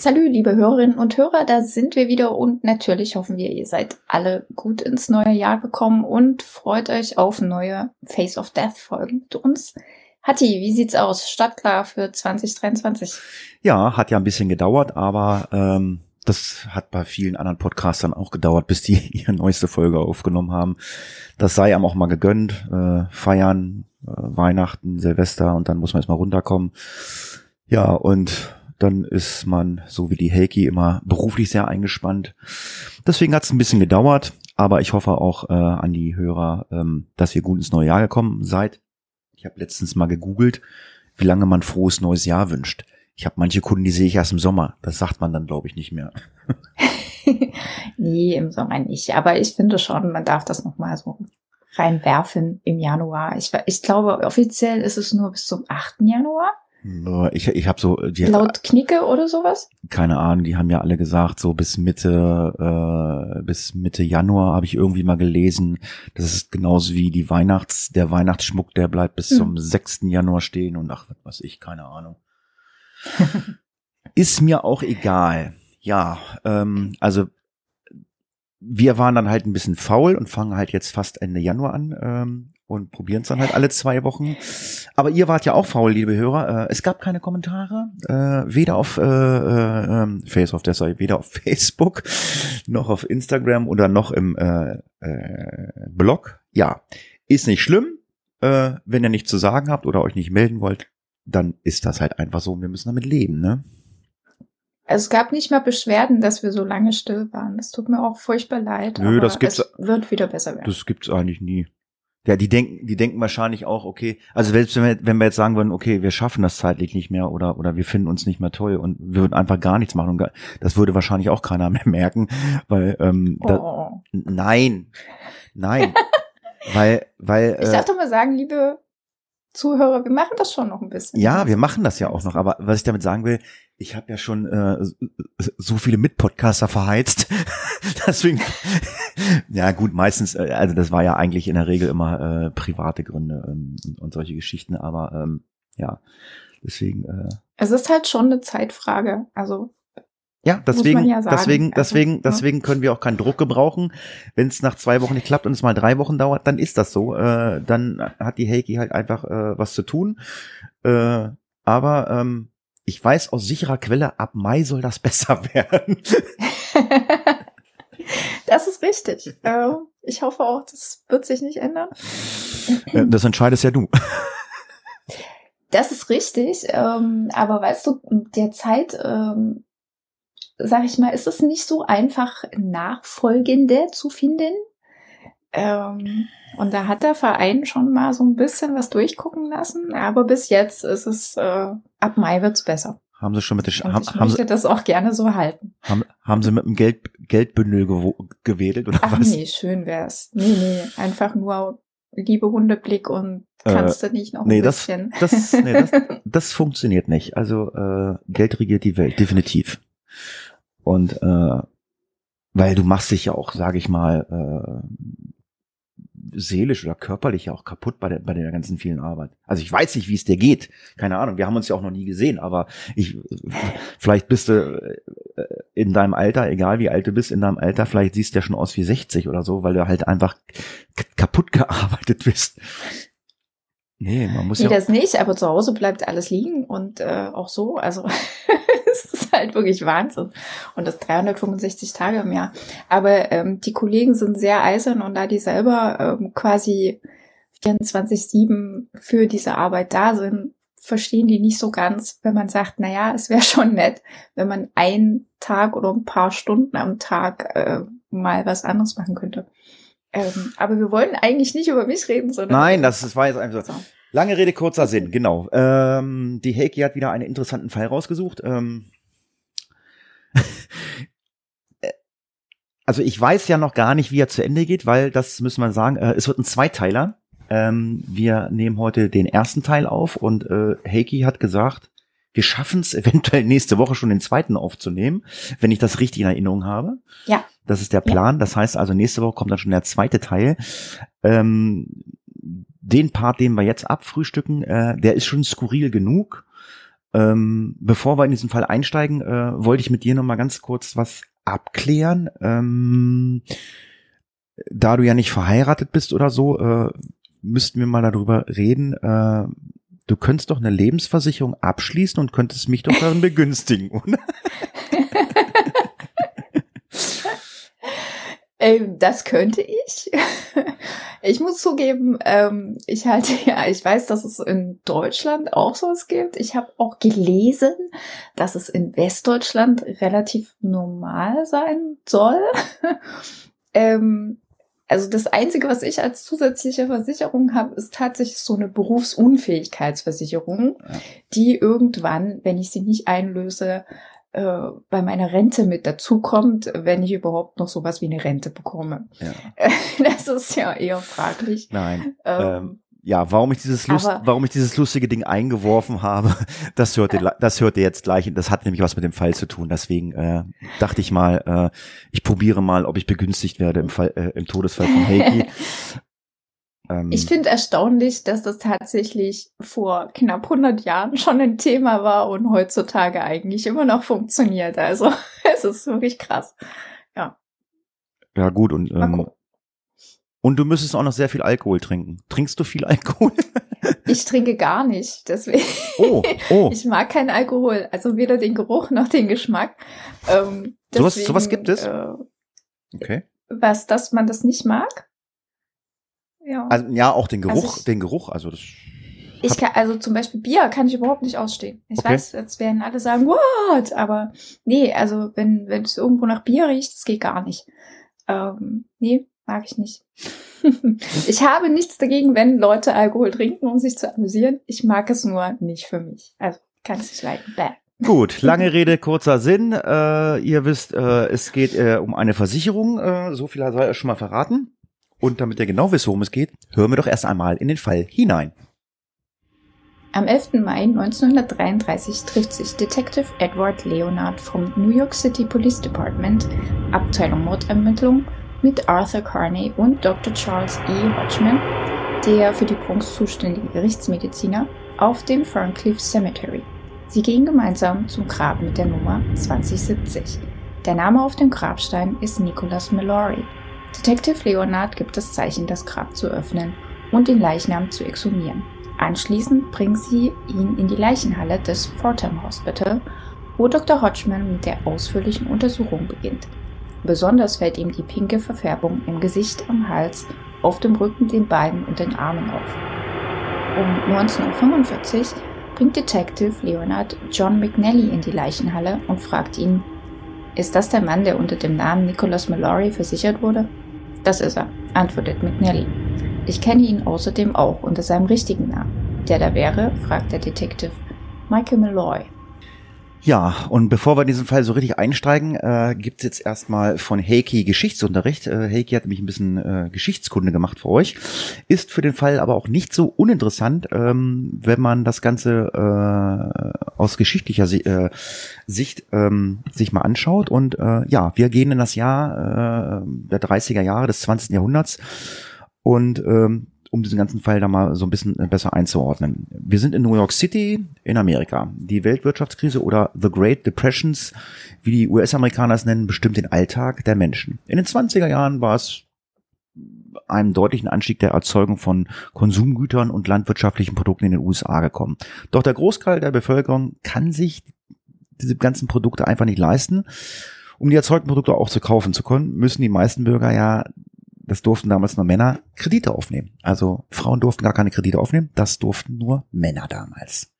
Salü, liebe Hörerinnen und Hörer, da sind wir wieder und natürlich hoffen wir, ihr seid alle gut ins neue Jahr gekommen und freut euch auf neue Face of Death Folgen mit uns. Hatti, wie sieht's aus? Startklar für 2023? Ja, hat ja ein bisschen gedauert, aber ähm, das hat bei vielen anderen Podcastern auch gedauert, bis die ihre neueste Folge aufgenommen haben. Das sei einem auch mal gegönnt. Äh, feiern, äh, Weihnachten, Silvester und dann muss man erstmal runterkommen. Ja, und dann ist man, so wie die Heiki, immer beruflich sehr eingespannt. Deswegen hat es ein bisschen gedauert, aber ich hoffe auch äh, an die Hörer, ähm, dass ihr gut ins neue Jahr gekommen seid. Ich habe letztens mal gegoogelt, wie lange man frohes neues Jahr wünscht. Ich habe manche Kunden, die sehe ich erst im Sommer. Das sagt man dann, glaube ich, nicht mehr. nee, im Sommer nicht. Aber ich finde schon, man darf das nochmal so reinwerfen im Januar. Ich, ich glaube, offiziell ist es nur bis zum 8. Januar. Ich, ich habe so die, laut Knicke oder sowas. Keine Ahnung, die haben ja alle gesagt, so bis Mitte äh, bis Mitte Januar habe ich irgendwie mal gelesen. Das ist genauso wie die Weihnachts der Weihnachtsschmuck, der bleibt bis hm. zum 6. Januar stehen und ach was ich, keine Ahnung. ist mir auch egal. Ja, ähm, also wir waren dann halt ein bisschen faul und fangen halt jetzt fast Ende Januar an ähm, und probieren es dann halt alle zwei Wochen. Aber ihr wart ja auch faul, liebe Hörer. Äh, es gab keine Kommentare, äh, weder auf äh, äh, ähm, Face of Desert, weder auf Facebook noch auf Instagram oder noch im äh, äh, Blog. Ja, ist nicht schlimm. Äh, wenn ihr nichts zu sagen habt oder euch nicht melden wollt, dann ist das halt einfach so. Wir müssen damit leben, ne? Also es gab nicht mal Beschwerden, dass wir so lange still waren. Das tut mir auch furchtbar leid. Nö, das gibt's. Es wird wieder besser werden. Das gibt's eigentlich nie. Ja, die denken, die denken wahrscheinlich auch, okay, also selbst wenn wir, wenn wir jetzt sagen würden, okay, wir schaffen das zeitlich nicht mehr oder, oder wir finden uns nicht mehr toll und wir würden einfach gar nichts machen, und das würde wahrscheinlich auch keiner mehr merken, weil, ähm, oh. da, nein, nein, weil, weil. Ich darf äh, doch mal sagen, liebe Zuhörer, wir machen das schon noch ein bisschen. Ja, wir machen das ja auch noch, aber was ich damit sagen will, ich habe ja schon äh, so viele Mitpodcaster verheizt. Deswegen, ja gut, meistens, äh, also das war ja eigentlich in der Regel immer äh, private Gründe ähm, und, und solche Geschichten, aber ähm, ja, deswegen. Äh, es ist halt schon eine Zeitfrage. Also ja, deswegen, ja deswegen, also, deswegen, ja. deswegen können wir auch keinen Druck gebrauchen. Wenn es nach zwei Wochen nicht klappt und es mal drei Wochen dauert, dann ist das so. Äh, dann hat die Heiki halt einfach äh, was zu tun. Äh, aber ähm, ich weiß aus sicherer Quelle, ab Mai soll das besser werden. das ist richtig. Äh, ich hoffe auch, das wird sich nicht ändern. Äh, das entscheidest ja du. Das ist richtig. Ähm, aber weißt du, derzeit, ähm, sag ich mal, ist es nicht so einfach, Nachfolgende zu finden. Ähm, und da hat der Verein schon mal so ein bisschen was durchgucken lassen, aber bis jetzt ist es, äh, ab Mai wird's besser. Haben sie schon mit der haben, ich haben möchte sie, das auch gerne so halten. Haben, haben sie mit dem Geld, Geldbündel gewedelt oder Ach was? nee, schön wär's. Nee, nee, einfach nur liebe Hundeblick und kannst äh, du nicht noch nee, ein bisschen. Das, das, nee, das, das funktioniert nicht. Also äh, Geld regiert die Welt, definitiv. Und äh, weil du machst dich ja auch, sage ich mal, äh, seelisch oder körperlich auch kaputt bei der, bei der ganzen vielen Arbeit. Also ich weiß nicht, wie es dir geht. Keine Ahnung. Wir haben uns ja auch noch nie gesehen, aber ich, vielleicht bist du äh, in deinem Alter, egal wie alt du bist, in deinem Alter, vielleicht siehst du ja schon aus wie 60 oder so, weil du halt einfach kaputt gearbeitet bist. Nee, man muss nee, ja. Das nicht, aber zu Hause bleibt alles liegen und äh, auch so. Also es ist halt wirklich Wahnsinn. Und das 365 Tage im Jahr. Aber ähm, die Kollegen sind sehr eisern und da die selber ähm, quasi 24-7 für diese Arbeit da sind, verstehen die nicht so ganz, wenn man sagt, na ja, es wäre schon nett, wenn man einen Tag oder ein paar Stunden am Tag äh, mal was anderes machen könnte. Ähm, aber wir wollen eigentlich nicht über mich reden, sondern. Nein, das, das war jetzt einfach so. Lange Rede, kurzer Sinn, genau. Ähm, die Heiki hat wieder einen interessanten Fall rausgesucht. Ähm, also ich weiß ja noch gar nicht, wie er zu Ende geht, weil das müssen wir sagen, äh, es wird ein Zweiteiler. Ähm, wir nehmen heute den ersten Teil auf und äh, Heiki hat gesagt, wir schaffen es eventuell nächste Woche schon den zweiten aufzunehmen, wenn ich das richtig in Erinnerung habe. Ja. Das ist der Plan. Das heißt also, nächste Woche kommt dann schon der zweite Teil. Ähm, den Part, den wir jetzt abfrühstücken, äh, der ist schon skurril genug. Ähm, bevor wir in diesen Fall einsteigen, äh, wollte ich mit dir noch mal ganz kurz was abklären. Ähm, da du ja nicht verheiratet bist oder so, äh, müssten wir mal darüber reden. Äh, du könntest doch eine Lebensversicherung abschließen und könntest mich doch darin begünstigen, oder? Ähm, das könnte ich. ich muss zugeben, ähm, ich halte ja, ich weiß, dass es in Deutschland auch sowas gibt. Ich habe auch gelesen, dass es in Westdeutschland relativ normal sein soll. ähm, also das Einzige, was ich als zusätzliche Versicherung habe, ist tatsächlich so eine Berufsunfähigkeitsversicherung, die irgendwann, wenn ich sie nicht einlöse, äh, bei meiner Rente mit dazukommt, wenn ich überhaupt noch sowas wie eine Rente bekomme. Ja. Das ist ja eher fraglich. Nein. Ähm, ähm, ja, warum ich dieses Lust, warum ich dieses lustige Ding eingeworfen habe, das hört ihr, das hört ihr jetzt gleich. Das hat nämlich was mit dem Fall zu tun. Deswegen äh, dachte ich mal, äh, ich probiere mal, ob ich begünstigt werde im Fall, äh, im Todesfall von Heiki. Ähm, ich finde erstaunlich, dass das tatsächlich vor knapp 100 Jahren schon ein Thema war und heutzutage eigentlich immer noch funktioniert. Also es ist wirklich krass. Ja. Ja gut und ähm, und du müsstest auch noch sehr viel Alkohol trinken. Trinkst du viel Alkohol? ich trinke gar nicht, deswegen. Oh, oh. Ich mag keinen Alkohol, also weder den Geruch noch den Geschmack. Ähm, deswegen, sowas, sowas gibt es? Äh, okay. Was, dass man das nicht mag? Ja. Also, ja, auch den Geruch, also ich, den Geruch, also das. Ich kann, also zum Beispiel Bier kann ich überhaupt nicht ausstehen. Ich okay. weiß, jetzt werden alle sagen, what? Aber nee, also wenn, wenn es irgendwo nach Bier riecht, das geht gar nicht. Ähm, nee, mag ich nicht. ich habe nichts dagegen, wenn Leute Alkohol trinken, um sich zu amüsieren. Ich mag es nur nicht für mich. Also kann es nicht leiden. Bäh. Gut, lange Rede, kurzer Sinn. Äh, ihr wisst, äh, es geht äh, um eine Versicherung. Äh, so viel sei euch schon mal verraten. Und damit ihr genau wisst, worum es geht, hören wir doch erst einmal in den Fall hinein. Am 11. Mai 1933 trifft sich Detective Edward Leonard vom New York City Police Department, Abteilung Mordermittlung, mit Arthur Carney und Dr. Charles E. Hodgman, der für die Bronx zuständige Gerichtsmediziner, auf dem Ferncliff Cemetery. Sie gehen gemeinsam zum Grab mit der Nummer 2070. Der Name auf dem Grabstein ist Nicholas Mallory, Detective Leonard gibt das Zeichen, das Grab zu öffnen und den Leichnam zu exhumieren. Anschließend bringen sie ihn in die Leichenhalle des Fordham Hospital, wo Dr. Hodgman mit der ausführlichen Untersuchung beginnt. Besonders fällt ihm die pinke Verfärbung im Gesicht, am Hals, auf dem Rücken, den Beinen und den Armen auf. Um 1945 bringt Detective Leonard John McNally in die Leichenhalle und fragt ihn, ist das der Mann, der unter dem Namen Nicholas Mallory versichert wurde? Das ist er, antwortet McNally. Ich kenne ihn außerdem auch unter seinem richtigen Namen. Der da wäre, fragt der Detective. Michael Malloy. Ja, und bevor wir in diesen Fall so richtig einsteigen, äh, gibt es jetzt erstmal von Heiki Geschichtsunterricht. Äh, Heiki hat nämlich ein bisschen äh, Geschichtskunde gemacht für euch. Ist für den Fall aber auch nicht so uninteressant, ähm, wenn man das Ganze äh, aus geschichtlicher si äh, Sicht ähm, sich mal anschaut. Und äh, ja, wir gehen in das Jahr äh, der 30er Jahre des 20. Jahrhunderts und ähm, um diesen ganzen Fall da mal so ein bisschen äh, besser einzuordnen. Wir sind in New York City in Amerika. Die Weltwirtschaftskrise oder The Great Depressions, wie die US-Amerikaner es nennen, bestimmt den Alltag der Menschen. In den 20er Jahren war es einem deutlichen Anstieg der Erzeugung von Konsumgütern und landwirtschaftlichen Produkten in den USA gekommen. Doch der Großteil der Bevölkerung kann sich diese ganzen Produkte einfach nicht leisten. Um die erzeugten Produkte auch zu kaufen zu können, müssen die meisten Bürger ja das durften damals nur Männer Kredite aufnehmen. Also Frauen durften gar keine Kredite aufnehmen, das durften nur Männer damals.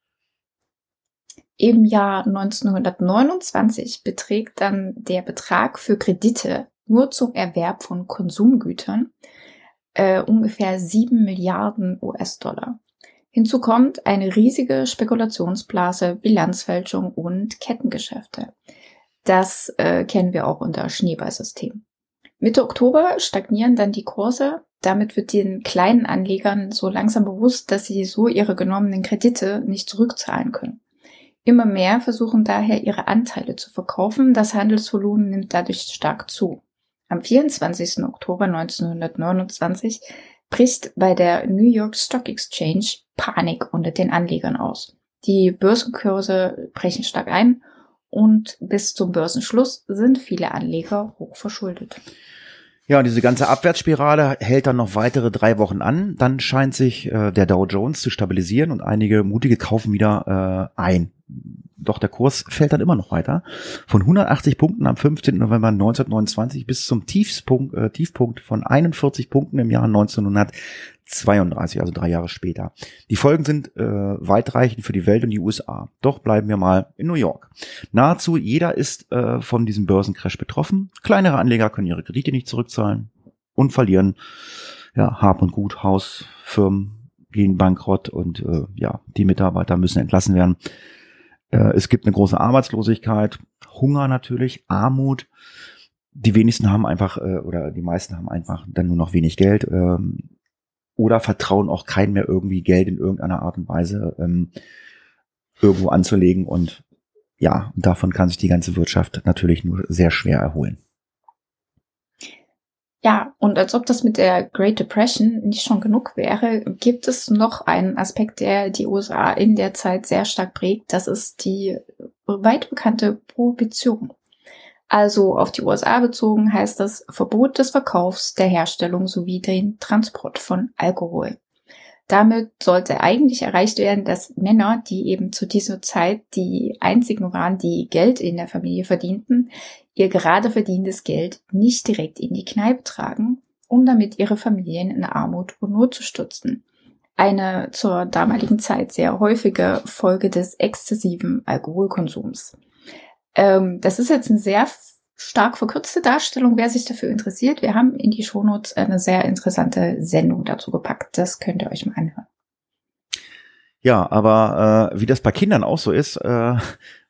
Im Jahr 1929 beträgt dann der Betrag für Kredite nur zum Erwerb von Konsumgütern äh, ungefähr 7 Milliarden US-Dollar. Hinzu kommt eine riesige Spekulationsblase, Bilanzfälschung und Kettengeschäfte. Das äh, kennen wir auch unter Schneeballsystem. Mitte Oktober stagnieren dann die Kurse. Damit wird den kleinen Anlegern so langsam bewusst, dass sie so ihre genommenen Kredite nicht zurückzahlen können. Immer mehr versuchen daher ihre Anteile zu verkaufen. Das Handelsvolumen nimmt dadurch stark zu. Am 24. Oktober 1929 bricht bei der New York Stock Exchange Panik unter den Anlegern aus. Die Börsenkurse brechen stark ein und bis zum Börsenschluss sind viele Anleger hoch verschuldet. Ja, und diese ganze Abwärtsspirale hält dann noch weitere drei Wochen an. Dann scheint sich äh, der Dow Jones zu stabilisieren und einige mutige kaufen wieder äh, ein. Doch der Kurs fällt dann immer noch weiter. Von 180 Punkten am 15. November 1929 bis zum Tiefspunkt, äh, Tiefpunkt von 41 Punkten im Jahr 1932, also drei Jahre später. Die Folgen sind äh, weitreichend für die Welt und die USA. Doch bleiben wir mal in New York. Nahezu jeder ist äh, von diesem Börsencrash betroffen. Kleinere Anleger können ihre Kredite nicht zurückzahlen und verlieren ja, Hab und Gut, Haus, Firmen gehen bankrott und äh, ja, die Mitarbeiter müssen entlassen werden. Äh, es gibt eine große Arbeitslosigkeit, Hunger natürlich, Armut. Die wenigsten haben einfach, äh, oder die meisten haben einfach dann nur noch wenig Geld ähm, oder vertrauen auch keinen mehr irgendwie Geld in irgendeiner Art und Weise ähm, irgendwo anzulegen. Und ja, davon kann sich die ganze Wirtschaft natürlich nur sehr schwer erholen. Ja, und als ob das mit der Great Depression nicht schon genug wäre, gibt es noch einen Aspekt, der die USA in der Zeit sehr stark prägt. Das ist die weit bekannte Prohibition. Also auf die USA bezogen heißt das Verbot des Verkaufs, der Herstellung sowie den Transport von Alkohol. Damit sollte eigentlich erreicht werden, dass Männer, die eben zu dieser Zeit die einzigen waren, die Geld in der Familie verdienten, ihr gerade verdientes Geld nicht direkt in die Kneipe tragen, um damit ihre Familien in Armut und Not zu stürzen. Eine zur damaligen Zeit sehr häufige Folge des exzessiven Alkoholkonsums. Ähm, das ist jetzt eine sehr stark verkürzte Darstellung. Wer sich dafür interessiert, wir haben in die Shownotes eine sehr interessante Sendung dazu gepackt. Das könnt ihr euch mal anhören. Ja, aber äh, wie das bei Kindern auch so ist, äh,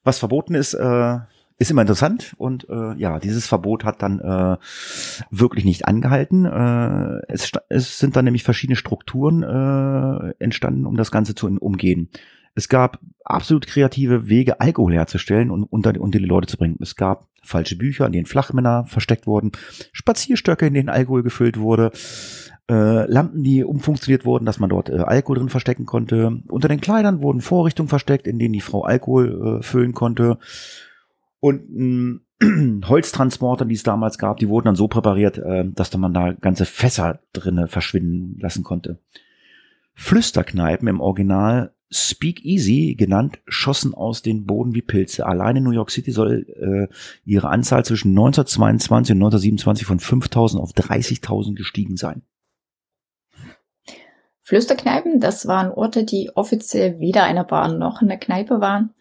was verboten ist, äh, ist immer interessant und äh, ja, dieses Verbot hat dann äh, wirklich nicht angehalten. Äh, es, es sind dann nämlich verschiedene Strukturen äh, entstanden, um das Ganze zu umgehen. Es gab absolut kreative Wege, Alkohol herzustellen und unter, unter die Leute zu bringen. Es gab falsche Bücher, in denen Flachmänner versteckt wurden, Spazierstöcke, in denen Alkohol gefüllt wurde, äh, Lampen, die umfunktioniert wurden, dass man dort äh, Alkohol drin verstecken konnte. Unter den Kleidern wurden Vorrichtungen versteckt, in denen die Frau Alkohol äh, füllen konnte. Und mh, Holztransporter, die es damals gab, die wurden dann so präpariert, äh, dass man da ganze Fässer drinne verschwinden lassen konnte. Flüsterkneipen im Original Speak Easy genannt, schossen aus den Boden wie Pilze. Allein in New York City soll äh, ihre Anzahl zwischen 1922 und 1927 von 5.000 auf 30.000 gestiegen sein. Flüsterkneipen, das waren Orte, die offiziell weder eine Bar noch eine Kneipe waren.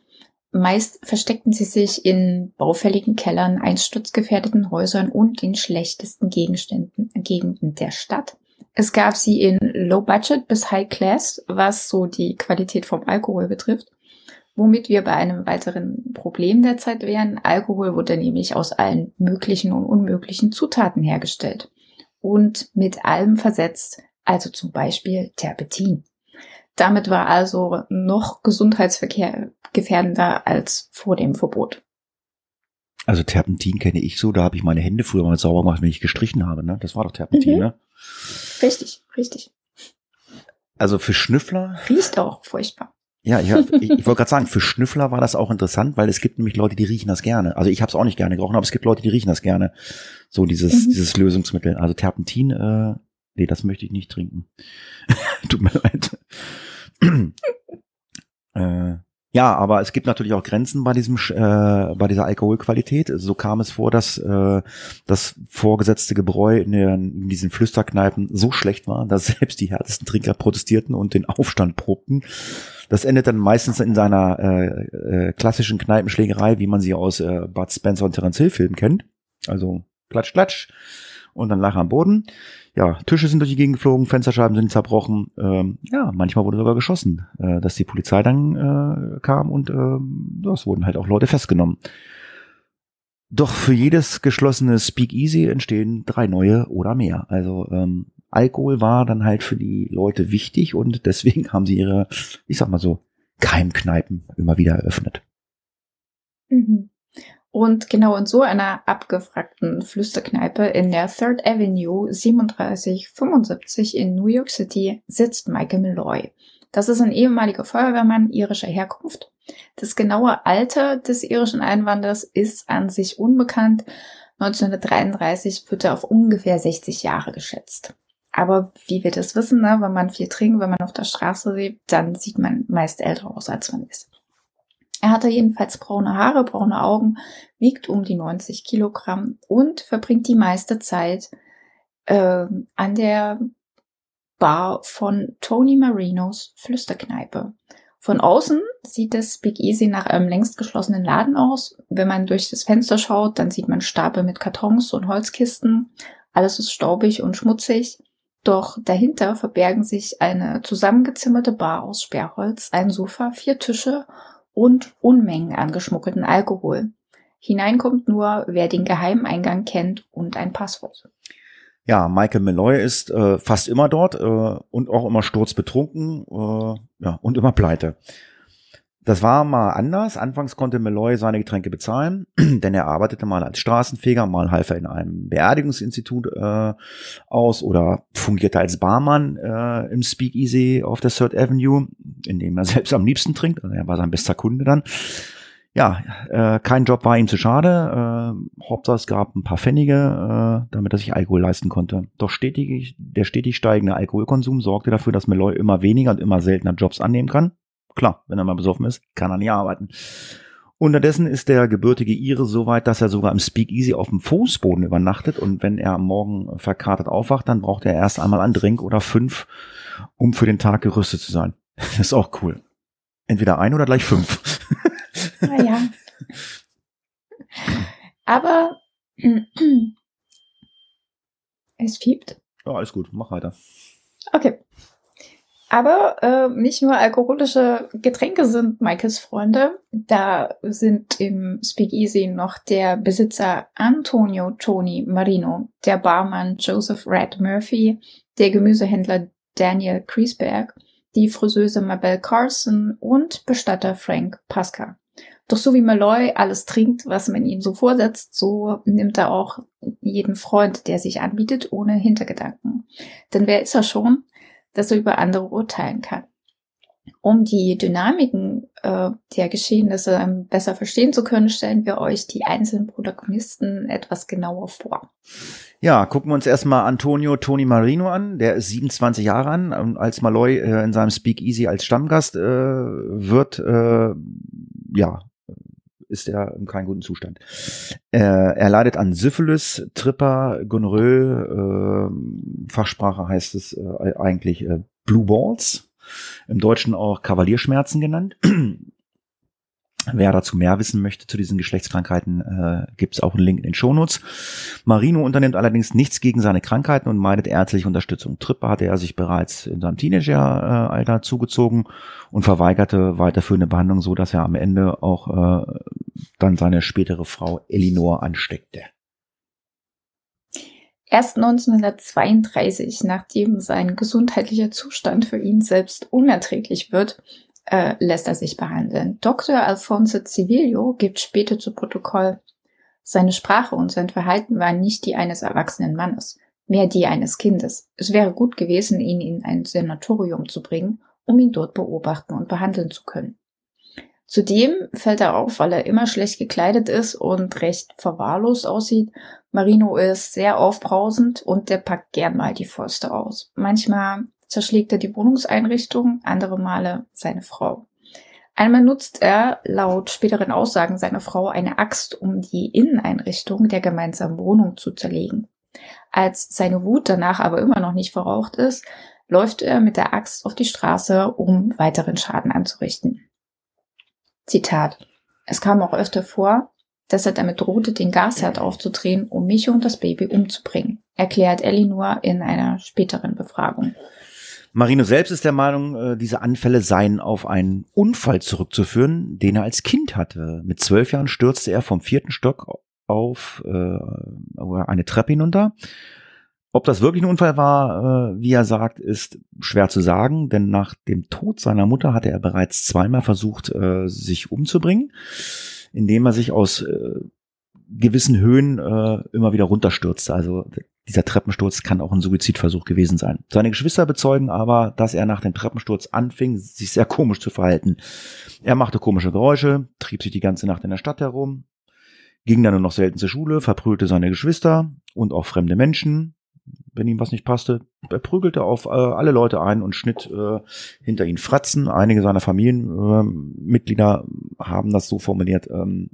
Meist versteckten sie sich in baufälligen Kellern, einsturzgefährdeten Häusern und den schlechtesten Gegenständen, Gegenden der Stadt. Es gab sie in Low Budget bis High Class, was so die Qualität vom Alkohol betrifft. Womit wir bei einem weiteren Problem der Zeit wären. Alkohol wurde nämlich aus allen möglichen und unmöglichen Zutaten hergestellt und mit allem versetzt, also zum Beispiel Terpentin. Damit war also noch gesundheitsgefährdender als vor dem Verbot. Also Terpentin kenne ich so, da habe ich meine Hände früher mal sauber gemacht, wenn ich gestrichen habe, ne? Das war doch Terpentin, mhm. ne? Richtig, richtig. Also für Schnüffler. Riecht auch furchtbar. Ja, ich, ich, ich wollte gerade sagen, für Schnüffler war das auch interessant, weil es gibt nämlich Leute, die riechen das gerne. Also ich habe es auch nicht gerne gerochen, aber es gibt Leute, die riechen das gerne. So dieses, mhm. dieses Lösungsmittel. Also Terpentin, äh, nee, das möchte ich nicht trinken. Tut mir leid. äh, ja, aber es gibt natürlich auch Grenzen bei diesem äh, bei dieser Alkoholqualität. So kam es vor, dass äh, das vorgesetzte Gebräu in, den, in diesen Flüsterkneipen so schlecht war, dass selbst die härtesten Trinker protestierten und den Aufstand probten. Das endet dann meistens in seiner äh, äh, klassischen Kneipenschlägerei, wie man sie aus äh, Bud Spencer und Terence Hill Filmen kennt. Also klatsch, klatsch und dann lag er am Boden. Ja, Tische sind durch die Gegend geflogen, Fensterscheiben sind zerbrochen. Ähm, ja, manchmal wurde sogar geschossen, äh, dass die Polizei dann äh, kam und äh, es wurden halt auch Leute festgenommen. Doch für jedes geschlossene Speakeasy entstehen drei neue oder mehr. Also ähm, Alkohol war dann halt für die Leute wichtig und deswegen haben sie ihre, ich sag mal so, Keimkneipen immer wieder eröffnet. Mhm. Und genau in so einer abgefragten Flüsterkneipe in der Third Avenue 3775 in New York City sitzt Michael Malloy. Das ist ein ehemaliger Feuerwehrmann irischer Herkunft. Das genaue Alter des irischen Einwanders ist an sich unbekannt. 1933 wird er auf ungefähr 60 Jahre geschätzt. Aber wie wir das wissen, ne, wenn man viel trinkt, wenn man auf der Straße lebt, dann sieht man meist älter aus, als man ist. Er hatte jedenfalls braune Haare, braune Augen, wiegt um die 90 Kilogramm und verbringt die meiste Zeit äh, an der Bar von Tony Marinos Flüsterkneipe. Von außen sieht das Big Easy nach einem längst geschlossenen Laden aus. Wenn man durch das Fenster schaut, dann sieht man Stapel mit Kartons und Holzkisten. Alles ist staubig und schmutzig. Doch dahinter verbergen sich eine zusammengezimmerte Bar aus Sperrholz, ein Sofa, vier Tische und Unmengen an geschmuggelten Alkohol. Hineinkommt nur, wer den Geheimeingang kennt und ein Passwort. Ja, Michael Malloy ist äh, fast immer dort äh, und auch immer sturzbetrunken äh, ja, und immer pleite. Das war mal anders. Anfangs konnte Malloy seine Getränke bezahlen, denn er arbeitete mal als Straßenfeger, mal half er in einem Beerdigungsinstitut äh, aus oder fungierte als Barmann äh, im Speakeasy auf der Third Avenue, in dem er selbst am liebsten trinkt. Also er war sein bester Kunde dann. Ja, äh, kein Job war ihm zu schade. Äh, Hauptsache es gab ein paar Pfennige, äh, damit er sich Alkohol leisten konnte. Doch stetig, der stetig steigende Alkoholkonsum sorgte dafür, dass Malloy immer weniger und immer seltener Jobs annehmen kann. Klar, wenn er mal besoffen ist, kann er nicht arbeiten. Unterdessen ist der gebürtige Ire so weit, dass er sogar im Speakeasy auf dem Fußboden übernachtet und wenn er am Morgen verkatert aufwacht, dann braucht er erst einmal einen Drink oder fünf, um für den Tag gerüstet zu sein. Das ist auch cool. Entweder ein oder gleich fünf. Naja. Aber es fiebt. Ja, alles gut, mach weiter. Okay. Aber äh, nicht nur alkoholische Getränke sind Michaels Freunde. Da sind im Speakeasy noch der Besitzer Antonio Tony Marino, der Barmann Joseph Red Murphy, der Gemüsehändler Daniel Kriesberg, die Friseuse Mabel Carson und Bestatter Frank Pasca. Doch so wie Malloy alles trinkt, was man ihm so vorsetzt, so nimmt er auch jeden Freund, der sich anbietet, ohne Hintergedanken. Denn wer ist er schon? Dass er über andere urteilen kann. Um die Dynamiken äh, der Geschehnisse besser verstehen zu können, stellen wir euch die einzelnen Protagonisten etwas genauer vor. Ja, gucken wir uns erstmal Antonio Toni Marino an. Der ist 27 Jahre an. Und als Malloy äh, in seinem Speakeasy als Stammgast äh, wird, äh, ja, ist er in keinem guten Zustand. Äh, er leidet an Syphilis, Tripper, Gonorrhoe, äh, Fachsprache heißt es äh, eigentlich äh, Blue Balls, im Deutschen auch Kavalierschmerzen genannt. Wer dazu mehr wissen möchte zu diesen Geschlechtskrankheiten, äh, gibt es auch einen Link in den Shownotes. Marino unternimmt allerdings nichts gegen seine Krankheiten und meidet ärztliche Unterstützung. Trippe hatte er sich bereits in seinem Teenageralter zugezogen und verweigerte weiterführende Behandlung, so dass er am Ende auch äh, dann seine spätere Frau Elinor ansteckte. Erst 1932, nachdem sein gesundheitlicher Zustand für ihn selbst unerträglich wird, äh, lässt er sich behandeln. Dr. Alfonso Civilio gibt später zu Protokoll, seine Sprache und sein Verhalten waren nicht die eines erwachsenen Mannes, mehr die eines Kindes. Es wäre gut gewesen, ihn in ein Senatorium zu bringen, um ihn dort beobachten und behandeln zu können. Zudem fällt er auf, weil er immer schlecht gekleidet ist und recht verwahrlost aussieht. Marino ist sehr aufbrausend und der packt gern mal die Fäuste aus. Manchmal zerschlägt er die Wohnungseinrichtung, andere Male seine Frau. Einmal nutzt er laut späteren Aussagen seiner Frau eine Axt, um die Inneneinrichtung der gemeinsamen Wohnung zu zerlegen. Als seine Wut danach aber immer noch nicht verraucht ist, läuft er mit der Axt auf die Straße, um weiteren Schaden anzurichten. Zitat. Es kam auch öfter vor, dass er damit drohte, den Gasherd aufzudrehen, um mich und das Baby umzubringen, erklärt Elinor in einer späteren Befragung. Marino selbst ist der Meinung, äh, diese Anfälle seien auf einen Unfall zurückzuführen, den er als Kind hatte. Mit zwölf Jahren stürzte er vom vierten Stock auf äh, eine Treppe hinunter. Ob das wirklich ein Unfall war, äh, wie er sagt, ist schwer zu sagen, denn nach dem Tod seiner Mutter hatte er bereits zweimal versucht, sich umzubringen, indem er sich aus gewissen Höhen äh, immer wieder runterstürzte. Also dieser Treppensturz kann auch ein Suizidversuch gewesen sein. Seine Geschwister bezeugen aber, dass er nach dem Treppensturz anfing, sich sehr komisch zu verhalten. Er machte komische Geräusche, trieb sich die ganze Nacht in der Stadt herum, ging dann nur noch selten zur Schule, verprügelte seine Geschwister und auch fremde Menschen, wenn ihm was nicht passte. Er prügelte auf äh, alle Leute ein und schnitt äh, hinter ihn Fratzen. Einige seiner Familienmitglieder äh, haben das so formuliert, ähm,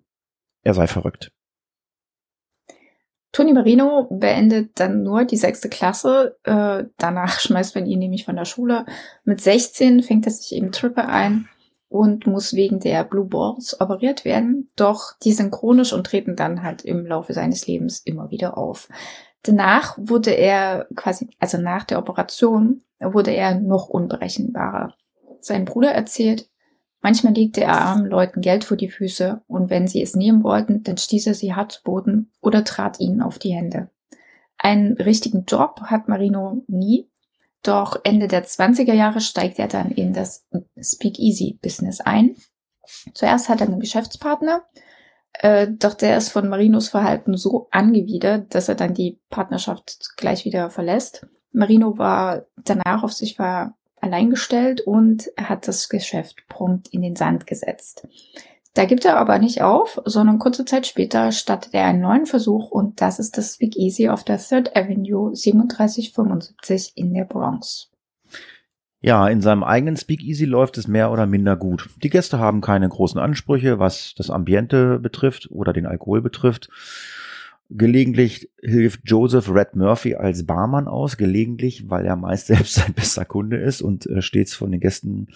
er sei verrückt. Toni Marino beendet dann nur die sechste Klasse. Äh, danach schmeißt man ihn nämlich von der Schule. Mit 16 fängt er sich eben Trippe ein und muss wegen der Blue Balls operiert werden. Doch die sind chronisch und treten dann halt im Laufe seines Lebens immer wieder auf. Danach wurde er quasi, also nach der Operation, wurde er noch unberechenbarer. Sein Bruder erzählt, Manchmal legte er armen Leuten Geld vor die Füße und wenn sie es nehmen wollten, dann stieß er sie hart zu Boden oder trat ihnen auf die Hände. Einen richtigen Job hat Marino nie, doch Ende der 20er Jahre steigt er dann in das Speakeasy-Business ein. Zuerst hat er einen Geschäftspartner, äh, doch der ist von Marinos Verhalten so angewidert, dass er dann die Partnerschaft gleich wieder verlässt. Marino war danach auf sich war allein gestellt und hat das Geschäft prompt in den Sand gesetzt. Da gibt er aber nicht auf, sondern kurze Zeit später startet er einen neuen Versuch und das ist das Speakeasy auf der Third Avenue 3775 in der Bronx. Ja, in seinem eigenen Speakeasy läuft es mehr oder minder gut. Die Gäste haben keine großen Ansprüche, was das Ambiente betrifft oder den Alkohol betrifft. Gelegentlich hilft Joseph Red Murphy als Barmann aus, gelegentlich, weil er meist selbst sein bester Kunde ist und äh, stets von den Gästen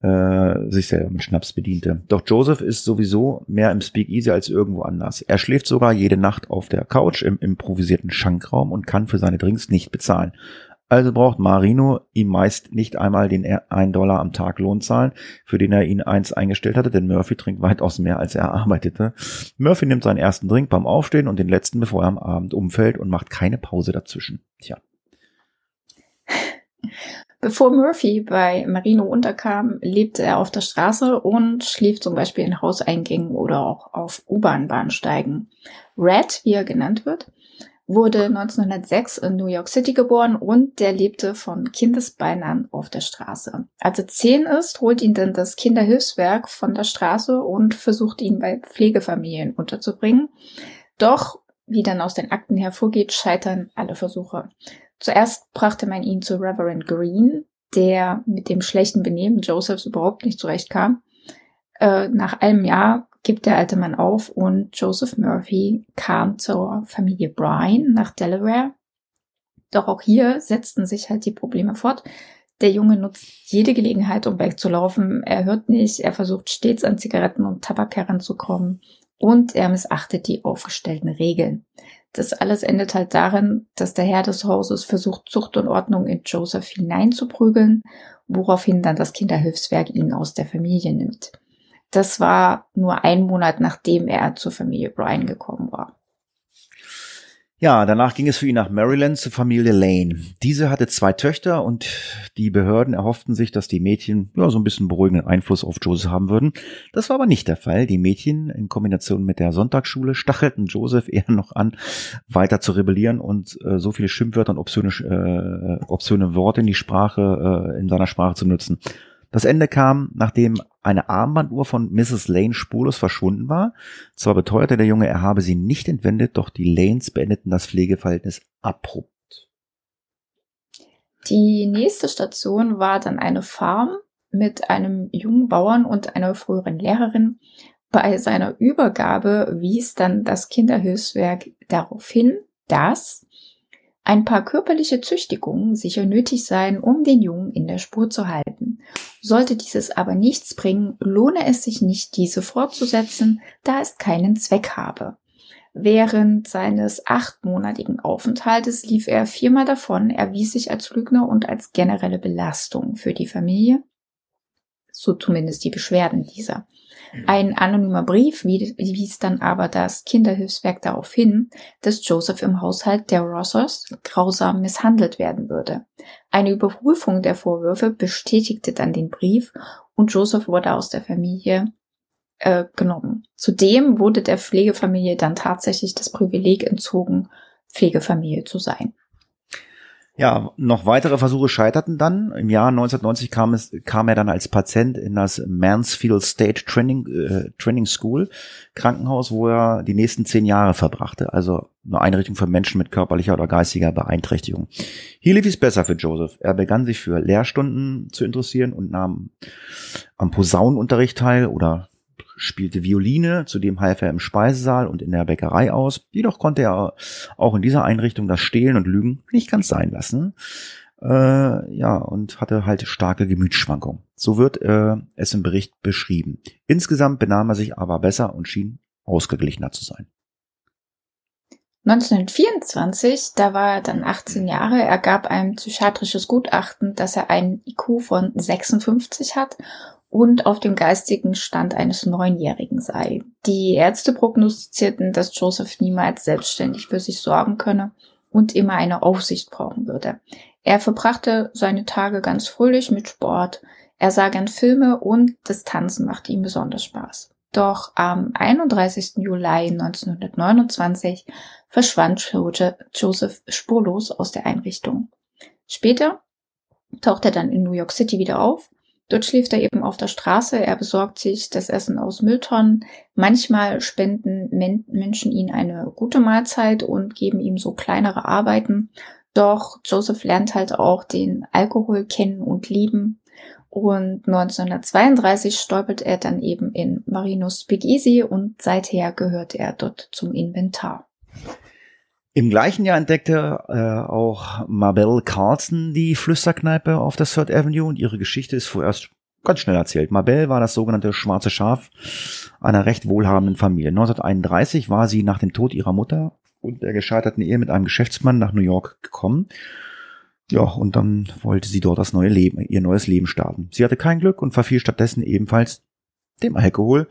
äh, sich selber mit Schnaps bediente. Doch Joseph ist sowieso mehr im Speakeasy als irgendwo anders. Er schläft sogar jede Nacht auf der Couch im improvisierten Schankraum und kann für seine Drinks nicht bezahlen. Also braucht Marino ihm meist nicht einmal den 1 Dollar am Tag Lohn zahlen, für den er ihn eins eingestellt hatte, denn Murphy trinkt weitaus mehr, als er arbeitete. Murphy nimmt seinen ersten Drink beim Aufstehen und den letzten, bevor er am Abend umfällt und macht keine Pause dazwischen. Tja. Bevor Murphy bei Marino unterkam, lebte er auf der Straße und schlief zum Beispiel in Hauseingängen oder auch auf U-Bahn-Bahnsteigen. Red, wie er genannt wird, wurde 1906 in New York City geboren und der lebte von Kindesbeinen an auf der Straße. Als er zehn ist, holt ihn dann das Kinderhilfswerk von der Straße und versucht ihn bei Pflegefamilien unterzubringen. Doch, wie dann aus den Akten hervorgeht, scheitern alle Versuche. Zuerst brachte man ihn zu Reverend Green, der mit dem schlechten Benehmen Josephs überhaupt nicht zurechtkam. Äh, nach einem Jahr gibt der alte Mann auf und Joseph Murphy kam zur Familie Bryan nach Delaware. Doch auch hier setzten sich halt die Probleme fort. Der Junge nutzt jede Gelegenheit, um wegzulaufen. Er hört nicht, er versucht stets an Zigaretten und Tabak heranzukommen und er missachtet die aufgestellten Regeln. Das alles endet halt darin, dass der Herr des Hauses versucht, Zucht und Ordnung in Joseph hineinzuprügeln, woraufhin dann das Kinderhilfswerk ihn aus der Familie nimmt. Das war nur ein Monat, nachdem er zur Familie Brian gekommen war. Ja, danach ging es für ihn nach Maryland zur Familie Lane. Diese hatte zwei Töchter und die Behörden erhofften sich, dass die Mädchen ja, so ein bisschen beruhigenden Einfluss auf Joseph haben würden. Das war aber nicht der Fall. Die Mädchen in Kombination mit der Sonntagsschule stachelten Joseph eher noch an, weiter zu rebellieren und äh, so viele Schimpfwörter und obszöne, äh, obszöne Worte in die Sprache, äh, in seiner Sprache zu nutzen. Das Ende kam, nachdem eine Armbanduhr von Mrs. Lane spurlos verschwunden war. Zwar beteuerte der Junge, er habe sie nicht entwendet, doch die Lanes beendeten das Pflegeverhältnis abrupt. Die nächste Station war dann eine Farm mit einem jungen Bauern und einer früheren Lehrerin. Bei seiner Übergabe wies dann das Kinderhilfswerk darauf hin, dass ein paar körperliche Züchtigungen sicher nötig seien, um den Jungen in der Spur zu halten. Sollte dieses aber nichts bringen, lohne es sich nicht, diese fortzusetzen, da es keinen Zweck habe. Während seines achtmonatigen Aufenthaltes lief er viermal davon, erwies sich als Lügner und als generelle Belastung für die Familie. so zumindest die Beschwerden dieser. Ein anonymer Brief wies dann aber das Kinderhilfswerk darauf hin, dass Joseph im Haushalt der Rossers grausam misshandelt werden würde. Eine Überprüfung der Vorwürfe bestätigte dann den Brief und Joseph wurde aus der Familie äh, genommen. Zudem wurde der Pflegefamilie dann tatsächlich das Privileg entzogen, Pflegefamilie zu sein. Ja, noch weitere Versuche scheiterten dann. Im Jahr 1990 kam, es, kam er dann als Patient in das Mansfield State Training, äh, Training School Krankenhaus, wo er die nächsten zehn Jahre verbrachte. Also eine Einrichtung für Menschen mit körperlicher oder geistiger Beeinträchtigung. Hier lief es besser für Joseph. Er begann sich für Lehrstunden zu interessieren und nahm am Posaunenunterricht teil oder spielte Violine, zudem half er im Speisesaal und in der Bäckerei aus. Jedoch konnte er auch in dieser Einrichtung das Stehlen und Lügen nicht ganz sein lassen. Äh, ja, und hatte halt starke Gemütsschwankungen. So wird äh, es im Bericht beschrieben. Insgesamt benahm er sich aber besser und schien ausgeglichener zu sein. 1924, da war er dann 18 Jahre, er gab ein psychiatrisches Gutachten, dass er einen IQ von 56 hat und auf dem geistigen Stand eines Neunjährigen sei. Die Ärzte prognostizierten, dass Joseph niemals selbstständig für sich sorgen könne und immer eine Aufsicht brauchen würde. Er verbrachte seine Tage ganz fröhlich mit Sport, er sah gern Filme und das Tanzen machte ihm besonders Spaß. Doch am 31. Juli 1929 verschwand Joseph spurlos aus der Einrichtung. Später taucht er dann in New York City wieder auf Dort schläft er eben auf der Straße, er besorgt sich das Essen aus Mülltonnen. Manchmal spenden Men Menschen ihm eine gute Mahlzeit und geben ihm so kleinere Arbeiten. Doch Joseph lernt halt auch den Alkohol kennen und lieben. Und 1932 stolpert er dann eben in Marinos Big Easy und seither gehört er dort zum Inventar. Im gleichen Jahr entdeckte äh, auch Mabel Carlson die Flüsterkneipe auf der Third Avenue und ihre Geschichte ist vorerst ganz schnell erzählt. Mabel war das sogenannte schwarze Schaf einer recht wohlhabenden Familie. 1931 war sie nach dem Tod ihrer Mutter und der gescheiterten Ehe mit einem Geschäftsmann nach New York gekommen. Ja, und dann wollte sie dort das neue Leben, ihr neues Leben starten. Sie hatte kein Glück und verfiel stattdessen ebenfalls dem Alkohol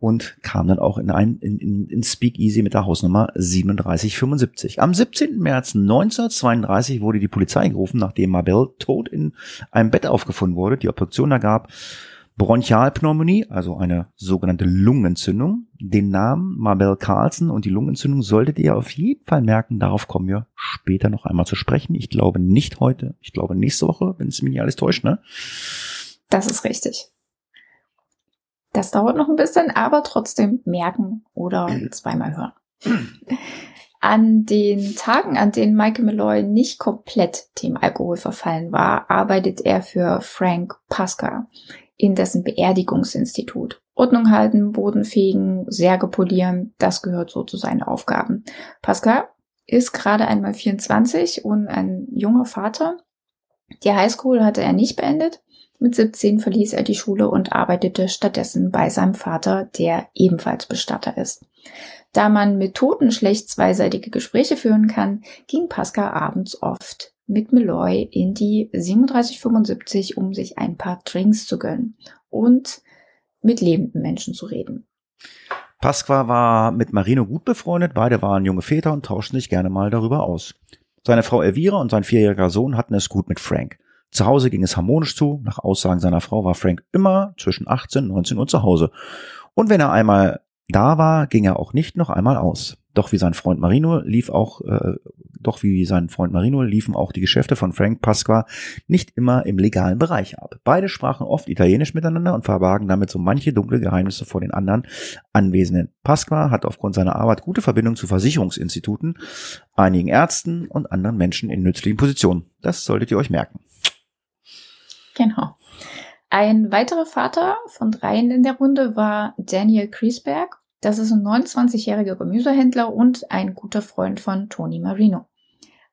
und kam dann auch in ein in, in, in Speakeasy mit der Hausnummer 3775. Am 17. März 1932 wurde die Polizei gerufen, nachdem Mabel tot in einem Bett aufgefunden wurde. Die Obduktion ergab Bronchialpneumonie, also eine sogenannte Lungenentzündung. Den Namen Mabel Carlson und die Lungenentzündung solltet ihr auf jeden Fall merken. Darauf kommen wir später noch einmal zu sprechen. Ich glaube nicht heute, ich glaube nächste Woche, wenn es mich nicht alles täuscht, ne? Das ist richtig. Das dauert noch ein bisschen, aber trotzdem merken oder zweimal hören. An den Tagen, an denen Michael Malloy nicht komplett dem Alkohol verfallen war, arbeitet er für Frank Pasca in dessen Beerdigungsinstitut. Ordnung halten, Boden fegen, Särge polieren, das gehört so zu seinen Aufgaben. Pascal ist gerade einmal 24 und ein junger Vater. Die Highschool hatte er nicht beendet, mit 17 verließ er die Schule und arbeitete stattdessen bei seinem Vater, der ebenfalls Bestatter ist. Da man mit Toten schlecht zweiseitige Gespräche führen kann, ging Pascal abends oft mit Meloy in die 3775, um sich ein paar Drinks zu gönnen und mit lebenden Menschen zu reden. Pasqua war mit Marino gut befreundet, beide waren junge Väter und tauschten sich gerne mal darüber aus. Seine Frau Elvira und sein vierjähriger Sohn hatten es gut mit Frank. Zu Hause ging es harmonisch zu. Nach Aussagen seiner Frau war Frank immer zwischen 18 und 19 Uhr zu Hause. Und wenn er einmal da war, ging er auch nicht noch einmal aus. Doch wie sein Freund Marino lief auch, äh, doch wie sein Freund Marino liefen auch die Geschäfte von Frank Pasqua nicht immer im legalen Bereich ab. Beide sprachen oft Italienisch miteinander und verbargen damit so manche dunkle Geheimnisse vor den anderen Anwesenden. Pasqua hat aufgrund seiner Arbeit gute Verbindungen zu Versicherungsinstituten, einigen Ärzten und anderen Menschen in nützlichen Positionen. Das solltet ihr euch merken. Genau. Ein weiterer Vater von dreien in der Runde war Daniel Kriesberg. Das ist ein 29-jähriger Gemüsehändler und ein guter Freund von Tony Marino.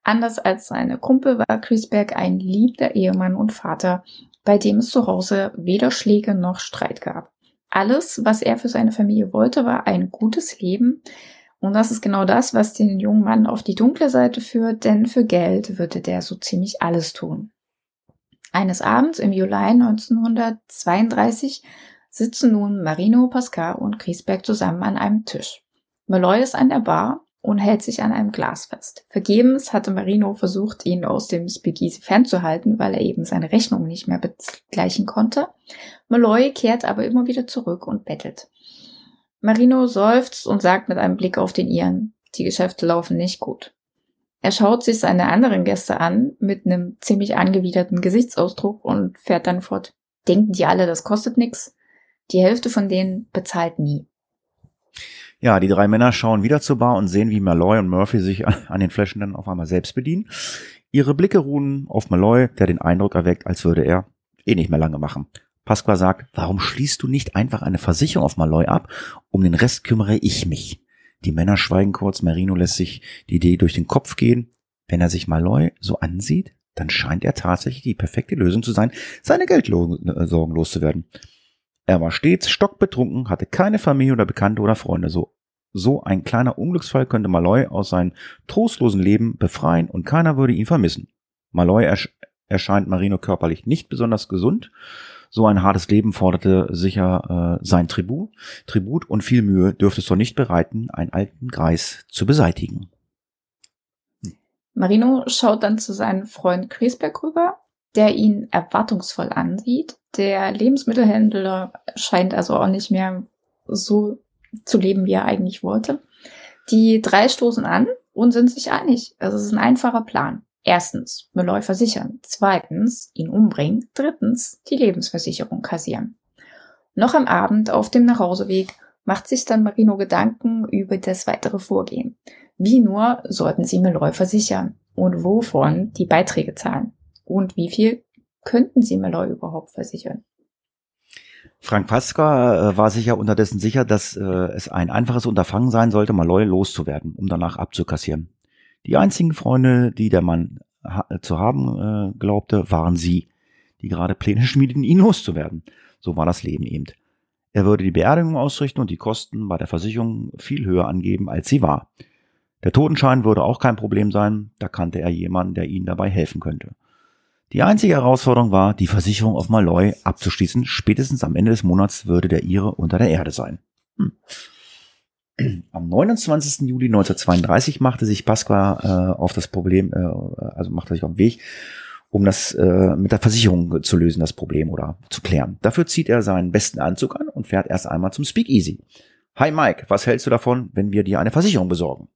Anders als seine Kumpel war Kriesberg ein liebender Ehemann und Vater, bei dem es zu Hause weder Schläge noch Streit gab. Alles, was er für seine Familie wollte, war ein gutes Leben. Und das ist genau das, was den jungen Mann auf die dunkle Seite führt, denn für Geld würde der so ziemlich alles tun. Eines Abends im Juli 1932 sitzen nun Marino, Pascal und Griesberg zusammen an einem Tisch. Malloy ist an der Bar und hält sich an einem Glas fest. Vergebens hatte Marino versucht, ihn aus dem Speakeasy fernzuhalten, weil er eben seine Rechnung nicht mehr begleichen konnte. Malloy kehrt aber immer wieder zurück und bettelt. Marino seufzt und sagt mit einem Blick auf den Iren, die Geschäfte laufen nicht gut. Er schaut sich seine anderen Gäste an mit einem ziemlich angewiderten Gesichtsausdruck und fährt dann fort. Denken die alle, das kostet nix? Die Hälfte von denen bezahlt nie. Ja, die drei Männer schauen wieder zur Bar und sehen, wie Malloy und Murphy sich an den Flaschen dann auf einmal selbst bedienen. Ihre Blicke ruhen auf Malloy, der den Eindruck erweckt, als würde er eh nicht mehr lange machen. Pasqua sagt, warum schließt du nicht einfach eine Versicherung auf Malloy ab? Um den Rest kümmere ich mich. Die Männer schweigen kurz, Marino lässt sich die Idee durch den Kopf gehen. Wenn er sich Malloy so ansieht, dann scheint er tatsächlich die perfekte Lösung zu sein, seine Geldsorgen loszuwerden. Er war stets stockbetrunken, hatte keine Familie oder Bekannte oder Freunde. So, so ein kleiner Unglücksfall könnte Malloy aus seinem trostlosen Leben befreien und keiner würde ihn vermissen. Malloy ersch erscheint Marino körperlich nicht besonders gesund. So ein hartes Leben forderte sicher äh, sein Tribut, Tribut und viel Mühe dürfte es doch nicht bereiten, einen alten Greis zu beseitigen. Marino schaut dann zu seinem Freund Griesbeck rüber, der ihn erwartungsvoll ansieht der Lebensmittelhändler scheint also auch nicht mehr so zu leben, wie er eigentlich wollte. Die drei stoßen an und sind sich einig. Also es ist ein einfacher Plan. Erstens, Malloy versichern. Zweitens, ihn umbringen. Drittens, die Lebensversicherung kassieren. Noch am Abend auf dem Nachhauseweg macht sich dann Marino Gedanken über das weitere Vorgehen. Wie nur sollten sie Malloy versichern? Und wovon die Beiträge zahlen? Und wie viel könnten Sie Malloy überhaupt versichern? Frank Pasca äh, war sich ja unterdessen sicher, dass äh, es ein einfaches Unterfangen sein sollte, Malloy loszuwerden, um danach abzukassieren. Die einzigen Freunde, die der Mann ha zu haben äh, glaubte, waren sie, die gerade Pläne schmiedeten, ihn loszuwerden. So war das Leben eben. Er würde die Beerdigung ausrichten und die Kosten bei der Versicherung viel höher angeben, als sie war. Der Totenschein würde auch kein Problem sein, da kannte er jemanden, der ihm dabei helfen könnte. Die einzige Herausforderung war, die Versicherung auf Malloy abzuschließen. Spätestens am Ende des Monats würde der ihre unter der Erde sein. Hm. Am 29. Juli 1932 machte sich Pasqua äh, auf das Problem, äh, also machte sich auf den Weg, um das äh, mit der Versicherung zu lösen, das Problem oder zu klären. Dafür zieht er seinen besten Anzug an und fährt erst einmal zum Speakeasy. Hi Mike, was hältst du davon, wenn wir dir eine Versicherung besorgen?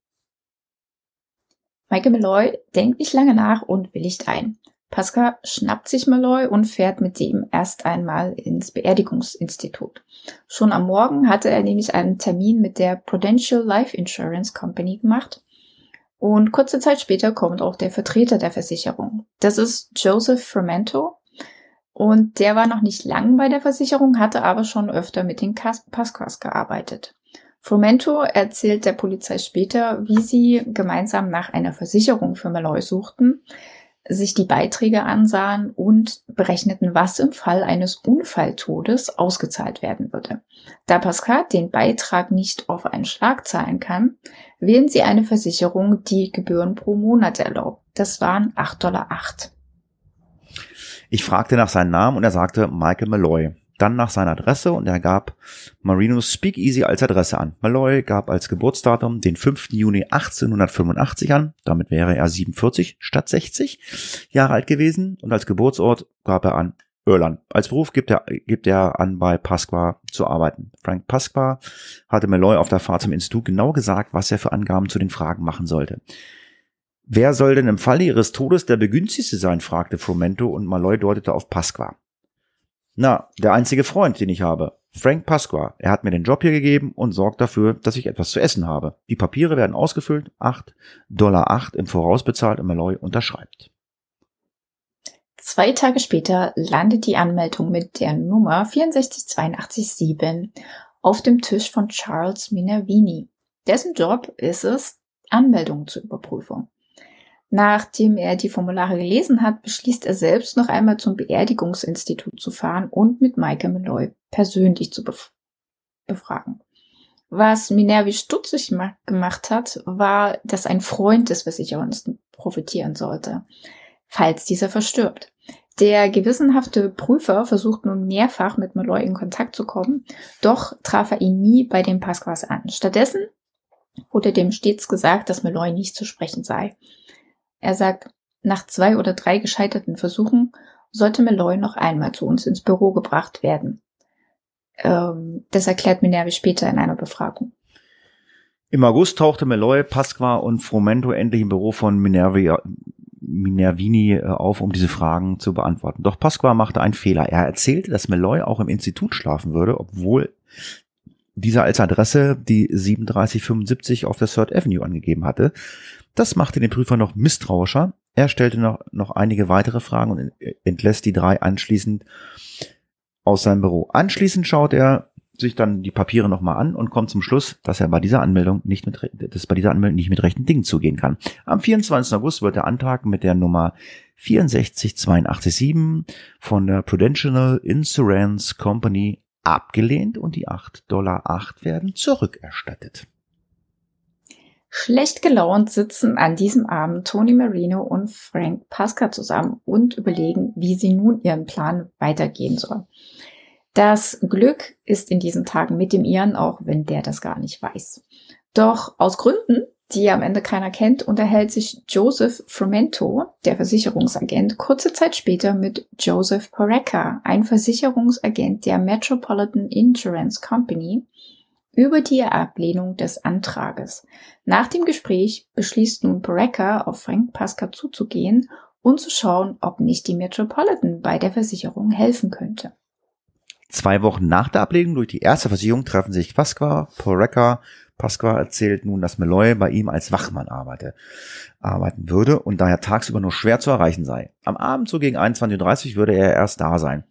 Michael Malloy denkt nicht lange nach und willigt ein. Pascal schnappt sich Malloy und fährt mit ihm erst einmal ins Beerdigungsinstitut. Schon am Morgen hatte er nämlich einen Termin mit der Prudential Life Insurance Company gemacht. Und kurze Zeit später kommt auch der Vertreter der Versicherung. Das ist Joseph Fermento. Und der war noch nicht lang bei der Versicherung, hatte aber schon öfter mit den Pasquas gearbeitet. Frumento erzählt der Polizei später, wie sie gemeinsam nach einer Versicherung für Malloy suchten, sich die Beiträge ansahen und berechneten, was im Fall eines Unfalltodes ausgezahlt werden würde. Da Pascal den Beitrag nicht auf einen Schlag zahlen kann, wählen sie eine Versicherung, die Gebühren pro Monat erlaubt. Das waren 8,08 Dollar. Ich fragte nach seinem Namen und er sagte Michael Malloy dann nach seiner Adresse und er gab Marinos Speakeasy als Adresse an. Malloy gab als Geburtsdatum den 5. Juni 1885 an, damit wäre er 47 statt 60 Jahre alt gewesen und als Geburtsort gab er an Irland. Als Beruf gibt er, gibt er an, bei Pasqua zu arbeiten. Frank Pasqua hatte Malloy auf der Fahrt zum Institut genau gesagt, was er für Angaben zu den Fragen machen sollte. Wer soll denn im Falle ihres Todes der Begünstigste sein? fragte Frumento und Malloy deutete auf Pasqua. Na, der einzige Freund, den ich habe. Frank Pasqua. Er hat mir den Job hier gegeben und sorgt dafür, dass ich etwas zu essen habe. Die Papiere werden ausgefüllt, 8 Dollar 8 im Voraus bezahlt und Malloy unterschreibt. Zwei Tage später landet die Anmeldung mit der Nummer 64887 auf dem Tisch von Charles Minervini. Dessen Job ist es, Anmeldungen zu überprüfen. Nachdem er die Formulare gelesen hat, beschließt er selbst noch einmal zum Beerdigungsinstitut zu fahren und mit Maike Malloy persönlich zu bef befragen. Was Minervi stutzig gemacht hat, war, dass ein Freund des Versicherers profitieren sollte, falls dieser verstirbt. Der gewissenhafte Prüfer versucht nun mehrfach mit Malloy in Kontakt zu kommen, doch traf er ihn nie bei den Pasquas an. Stattdessen wurde dem stets gesagt, dass Malloy nicht zu sprechen sei. Er sagt, nach zwei oder drei gescheiterten Versuchen sollte Malloy noch einmal zu uns ins Büro gebracht werden. Ähm, das erklärt Minervi später in einer Befragung. Im August tauchte Malloy, Pasqua und Fromento endlich im Büro von Minervi, Minervini äh, auf, um diese Fragen zu beantworten. Doch Pasqua machte einen Fehler. Er erzählte, dass Malloy auch im Institut schlafen würde, obwohl dieser als Adresse die 3775 auf der Third Avenue angegeben hatte. Das machte den Prüfer noch misstrauischer. Er stellte noch, noch einige weitere Fragen und entlässt die drei anschließend aus seinem Büro. Anschließend schaut er sich dann die Papiere nochmal an und kommt zum Schluss, dass er bei dieser Anmeldung nicht mit, dass bei dieser Anmeldung nicht mit rechten Dingen zugehen kann. Am 24. August wird der Antrag mit der Nummer 64887 von der Prudential Insurance Company abgelehnt und die 8,08 Dollar werden zurückerstattet. Schlecht gelaunt sitzen an diesem Abend Tony Marino und Frank Pasca zusammen und überlegen, wie sie nun ihren Plan weitergehen soll. Das Glück ist in diesen Tagen mit dem ihren, auch wenn der das gar nicht weiß. Doch aus Gründen, die am Ende keiner kennt, unterhält sich Joseph Frumento, der Versicherungsagent, kurze Zeit später mit Joseph Poreca, ein Versicherungsagent der Metropolitan Insurance Company, über die Ablehnung des Antrages. Nach dem Gespräch beschließt nun Poreca, auf Frank Pasca zuzugehen und zu schauen, ob nicht die Metropolitan bei der Versicherung helfen könnte. Zwei Wochen nach der Ablehnung durch die erste Versicherung treffen sich Pasqua, Poreca. Pasqua erzählt nun, dass Meloy bei ihm als Wachmann arbeite, arbeiten würde und daher tagsüber nur schwer zu erreichen sei. Am Abend so gegen 21.30 Uhr würde er erst da sein.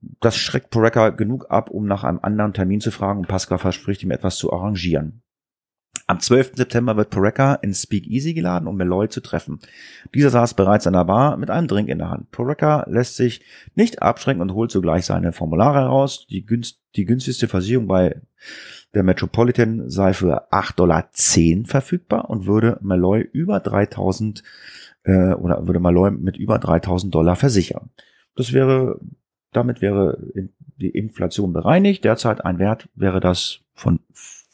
Das schreckt Poreca genug ab, um nach einem anderen Termin zu fragen und Pasqua verspricht ihm etwas zu arrangieren. Am 12. September wird Poreca ins Speakeasy geladen, um Meloy zu treffen. Dieser saß bereits an der Bar mit einem Drink in der Hand. Poreca lässt sich nicht abschränken und holt sogleich seine Formulare heraus. Die, günst, die günstigste Versicherung bei der Metropolitan sei für 8,10 Dollar verfügbar und würde Malloy über 3000 äh, oder würde Malloy mit über 3000 Dollar versichern. Das wäre damit wäre die Inflation bereinigt. Derzeit ein Wert wäre das von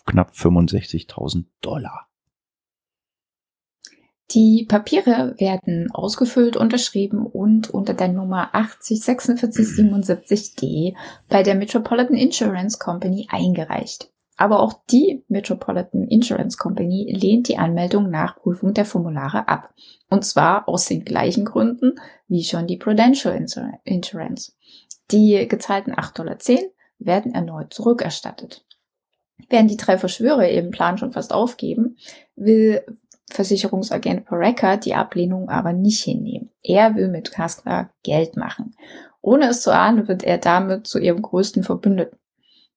knapp 65.000 Dollar. Die Papiere werden ausgefüllt, unterschrieben und unter der Nummer 804677D bei der Metropolitan Insurance Company eingereicht. Aber auch die Metropolitan Insurance Company lehnt die Anmeldung nach Prüfung der Formulare ab. Und zwar aus den gleichen Gründen wie schon die Prudential Insurance. Die gezahlten 8,10 Dollar werden erneut zurückerstattet. Während die drei Verschwörer ihren Plan schon fast aufgeben, will Versicherungsagent Pareca die Ablehnung aber nicht hinnehmen. Er will mit Kaskla Geld machen. Ohne es zu ahnen, wird er damit zu ihrem größten Verbündeten.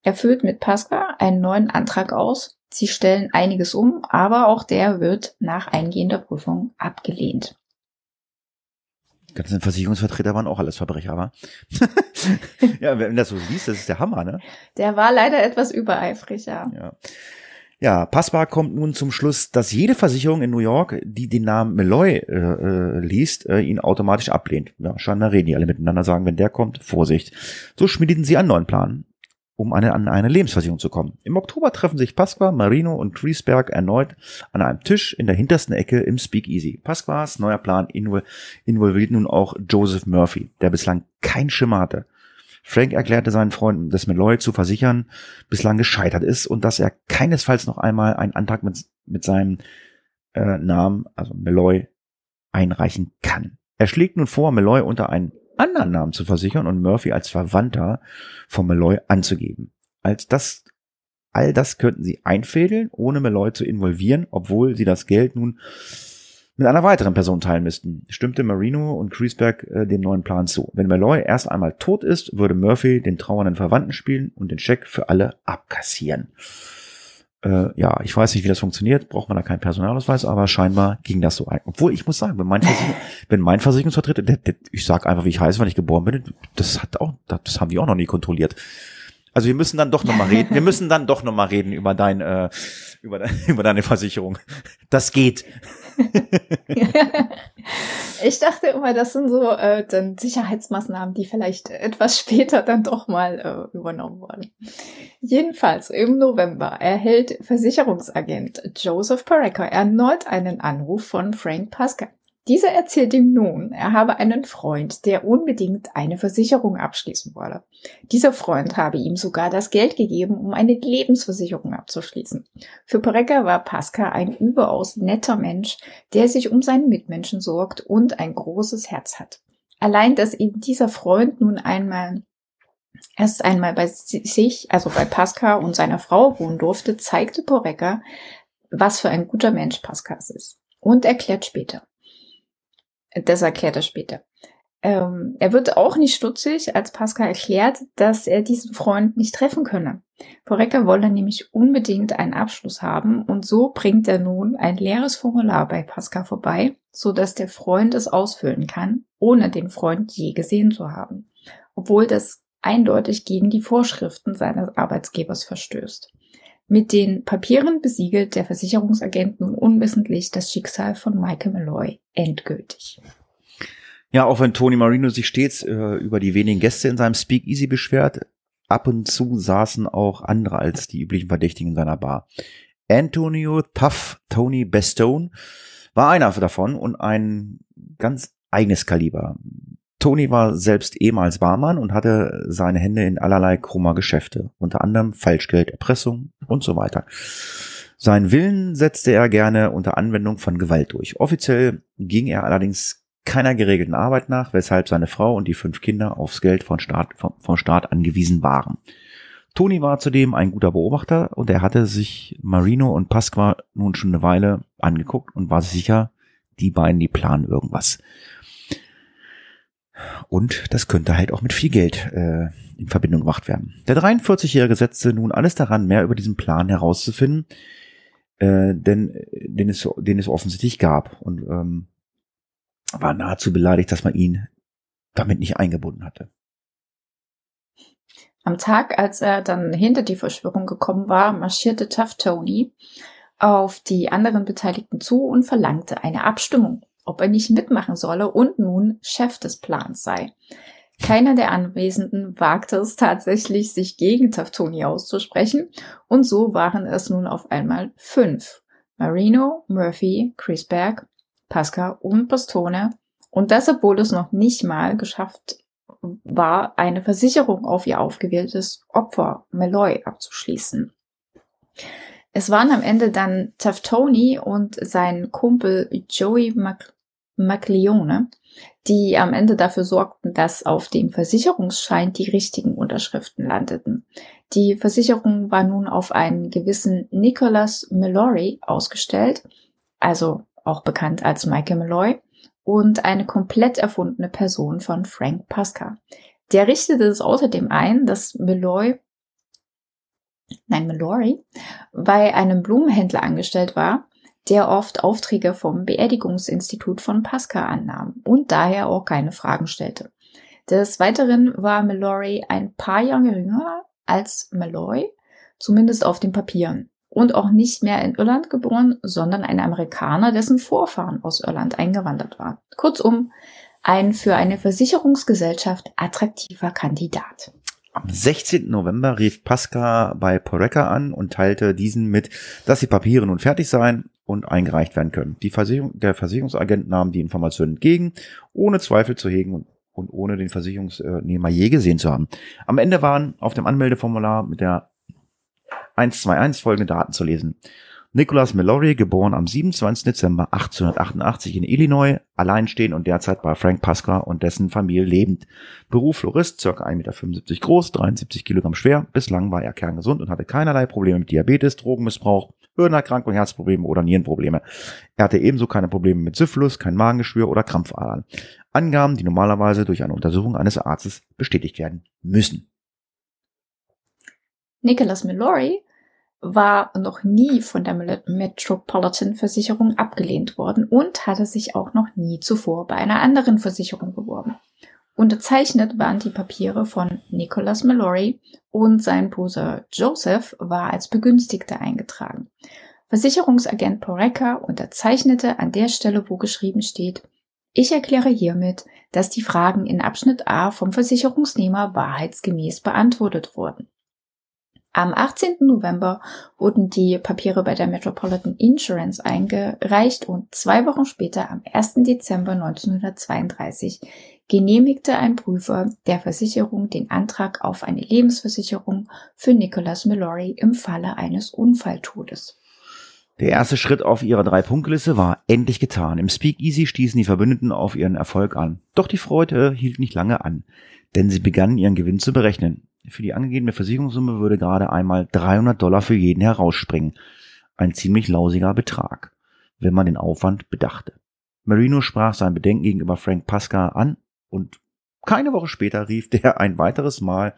Er füllt mit Pasqua einen neuen Antrag aus. Sie stellen einiges um, aber auch der wird nach eingehender Prüfung abgelehnt ganzen Versicherungsvertreter waren auch alles Verbrecher, aber ja, wenn das so liest, das ist der Hammer, ne? Der war leider etwas übereifrig, ja. Ja. Ja, Passbar kommt nun zum Schluss, dass jede Versicherung in New York, die den Namen Malloy äh, äh, liest, äh, ihn automatisch ablehnt. Ja, scheinbar reden die alle miteinander, sagen, wenn der kommt, Vorsicht. So schmiedeten sie einen neuen Plan um eine, an eine Lebensversicherung zu kommen. Im Oktober treffen sich Pasqua, Marino und Griesberg erneut an einem Tisch in der hintersten Ecke im Speakeasy. Pasquas neuer Plan involviert nun auch Joseph Murphy, der bislang kein Schimmer hatte. Frank erklärte seinen Freunden, dass Malloy zu versichern bislang gescheitert ist und dass er keinesfalls noch einmal einen Antrag mit, mit seinem äh, Namen, also Malloy, einreichen kann. Er schlägt nun vor, Malloy unter einen anderen Namen zu versichern und Murphy als Verwandter von Malloy anzugeben. Als das, all das könnten sie einfädeln, ohne Malloy zu involvieren, obwohl sie das Geld nun mit einer weiteren Person teilen müssten. Stimmte Marino und Kreisberg äh, dem neuen Plan zu. Wenn Malloy erst einmal tot ist, würde Murphy den trauernden Verwandten spielen und den Scheck für alle abkassieren. Äh, ja, ich weiß nicht, wie das funktioniert, braucht man da keinen Personalausweis, aber scheinbar ging das so ein. Obwohl ich muss sagen, wenn mein, Versicherung, wenn mein Versicherungsvertreter, der, der, ich sag einfach, wie ich heiße, wenn ich geboren bin, das hat auch, das haben die auch noch nie kontrolliert. Also wir müssen dann doch noch mal reden. Wir müssen dann doch noch mal reden über dein, äh, über, de über deine Versicherung. Das geht. ich dachte immer, das sind so äh, dann Sicherheitsmaßnahmen, die vielleicht etwas später dann doch mal äh, übernommen wurden. Jedenfalls im November erhält Versicherungsagent Joseph Pareca erneut einen Anruf von Frank Pascal. Dieser erzählt ihm nun, er habe einen Freund, der unbedingt eine Versicherung abschließen wolle. Dieser Freund habe ihm sogar das Geld gegeben, um eine Lebensversicherung abzuschließen. Für Pareca war Pascal ein überaus netter Mensch, der sich um seinen Mitmenschen sorgt und ein großes Herz hat. Allein, dass ihm dieser Freund nun einmal erst einmal bei sich, also bei Pascal und seiner Frau wohnen durfte, zeigte Poreca, was für ein guter Mensch Pascal ist. Und erklärt später. Das erklärt er später. Ähm, er wird auch nicht stutzig, als Pascal erklärt, dass er diesen Freund nicht treffen könne. Porecker wolle nämlich unbedingt einen Abschluss haben und so bringt er nun ein leeres Formular bei Pascal vorbei, so dass der Freund es ausfüllen kann, ohne den Freund je gesehen zu haben, obwohl das eindeutig gegen die Vorschriften seines Arbeitsgebers verstößt. Mit den Papieren besiegelt der Versicherungsagent nun unwissentlich das Schicksal von Michael Malloy endgültig. Ja, auch wenn Tony Marino sich stets äh, über die wenigen Gäste in seinem Speakeasy beschwert, ab und zu saßen auch andere als die üblichen Verdächtigen in seiner Bar. Antonio Tough Tony Bestone war einer davon und ein ganz eigenes Kaliber. Tony war selbst ehemals Barmann und hatte seine Hände in allerlei krummer Geschäfte, unter anderem Falschgeld, Erpressung und so weiter. Sein Willen setzte er gerne unter Anwendung von Gewalt durch. Offiziell ging er allerdings keiner geregelten Arbeit nach, weshalb seine Frau und die fünf Kinder aufs Geld von Staat, vom, vom Staat angewiesen waren. Tony war zudem ein guter Beobachter und er hatte sich Marino und Pasqua nun schon eine Weile angeguckt und war sicher, die beiden, die planen irgendwas. Und das könnte halt auch mit viel Geld äh, in Verbindung gemacht werden. Der 43-Jährige setzte nun alles daran, mehr über diesen Plan herauszufinden, äh, denn den es, den es offensichtlich gab und ähm, war nahezu beleidigt, dass man ihn damit nicht eingebunden hatte. Am Tag, als er dann hinter die Verschwörung gekommen war, marschierte Tough Tony auf die anderen Beteiligten zu und verlangte eine Abstimmung ob er nicht mitmachen solle und nun Chef des Plans sei. Keiner der Anwesenden wagte es tatsächlich, sich gegen Taftoni auszusprechen, und so waren es nun auf einmal fünf. Marino, Murphy, Chris Berg, Pascal und Bastone, und das, obwohl es noch nicht mal geschafft war, eine Versicherung auf ihr aufgewähltes Opfer Malloy abzuschließen. Es waren am Ende dann Taftoni und sein Kumpel Joey Mac McLeone, die am Ende dafür sorgten, dass auf dem Versicherungsschein die richtigen Unterschriften landeten. Die Versicherung war nun auf einen gewissen Nicholas Mallory ausgestellt, also auch bekannt als Michael Malloy, und eine komplett erfundene Person von Frank Pasca. Der richtete es außerdem ein, dass Malloy, nein, Mallory, bei einem Blumenhändler angestellt war der oft Aufträge vom Beerdigungsinstitut von Pascal annahm und daher auch keine Fragen stellte. Des Weiteren war Mallory ein paar Jahre jünger als Malloy, zumindest auf den Papieren, und auch nicht mehr in Irland geboren, sondern ein Amerikaner, dessen Vorfahren aus Irland eingewandert war. Kurzum, ein für eine Versicherungsgesellschaft attraktiver Kandidat. Am 16. November rief Pascal bei Poreca an und teilte diesen mit, dass die Papiere nun fertig seien und eingereicht werden können. Die Versicherung, der Versicherungsagent nahm die Informationen entgegen, ohne Zweifel zu hegen und, und ohne den Versicherungsnehmer je gesehen zu haben. Am Ende waren auf dem Anmeldeformular mit der 121 folgende Daten zu lesen. Nicholas Mallory, geboren am 27. Dezember 1888 in Illinois, alleinstehend und derzeit bei Frank Pasqua und dessen Familie lebend. Beruf Florist, ca. 1,75 Meter groß, 73 Kilogramm schwer. Bislang war er kerngesund und hatte keinerlei Probleme mit Diabetes, Drogenmissbrauch, Hirnerkrankung, Herzprobleme oder Nierenprobleme. Er hatte ebenso keine Probleme mit Syphilis, kein Magengeschwür oder Krampfadern. Angaben, die normalerweise durch eine Untersuchung eines Arztes bestätigt werden müssen. Nicholas Mallory war noch nie von der Metropolitan Versicherung abgelehnt worden und hatte sich auch noch nie zuvor bei einer anderen Versicherung beworben. Unterzeichnet waren die Papiere von Nicholas Mallory und sein Bruder Joseph war als Begünstigter eingetragen. Versicherungsagent Poreka unterzeichnete an der Stelle, wo geschrieben steht, ich erkläre hiermit, dass die Fragen in Abschnitt A vom Versicherungsnehmer wahrheitsgemäß beantwortet wurden. Am 18. November wurden die Papiere bei der Metropolitan Insurance eingereicht und zwei Wochen später, am 1. Dezember 1932, genehmigte ein Prüfer der Versicherung den Antrag auf eine Lebensversicherung für Nicholas Mallory im Falle eines Unfalltodes. Der erste Schritt auf ihrer Drei-Punkte-Liste war endlich getan. Im Speakeasy stießen die Verbündeten auf ihren Erfolg an. Doch die Freude hielt nicht lange an, denn sie begannen ihren Gewinn zu berechnen. Für die angegebene Versicherungssumme würde gerade einmal 300 Dollar für jeden herausspringen. Ein ziemlich lausiger Betrag, wenn man den Aufwand bedachte. Marino sprach sein Bedenken gegenüber Frank Pasca an und keine Woche später rief der ein weiteres Mal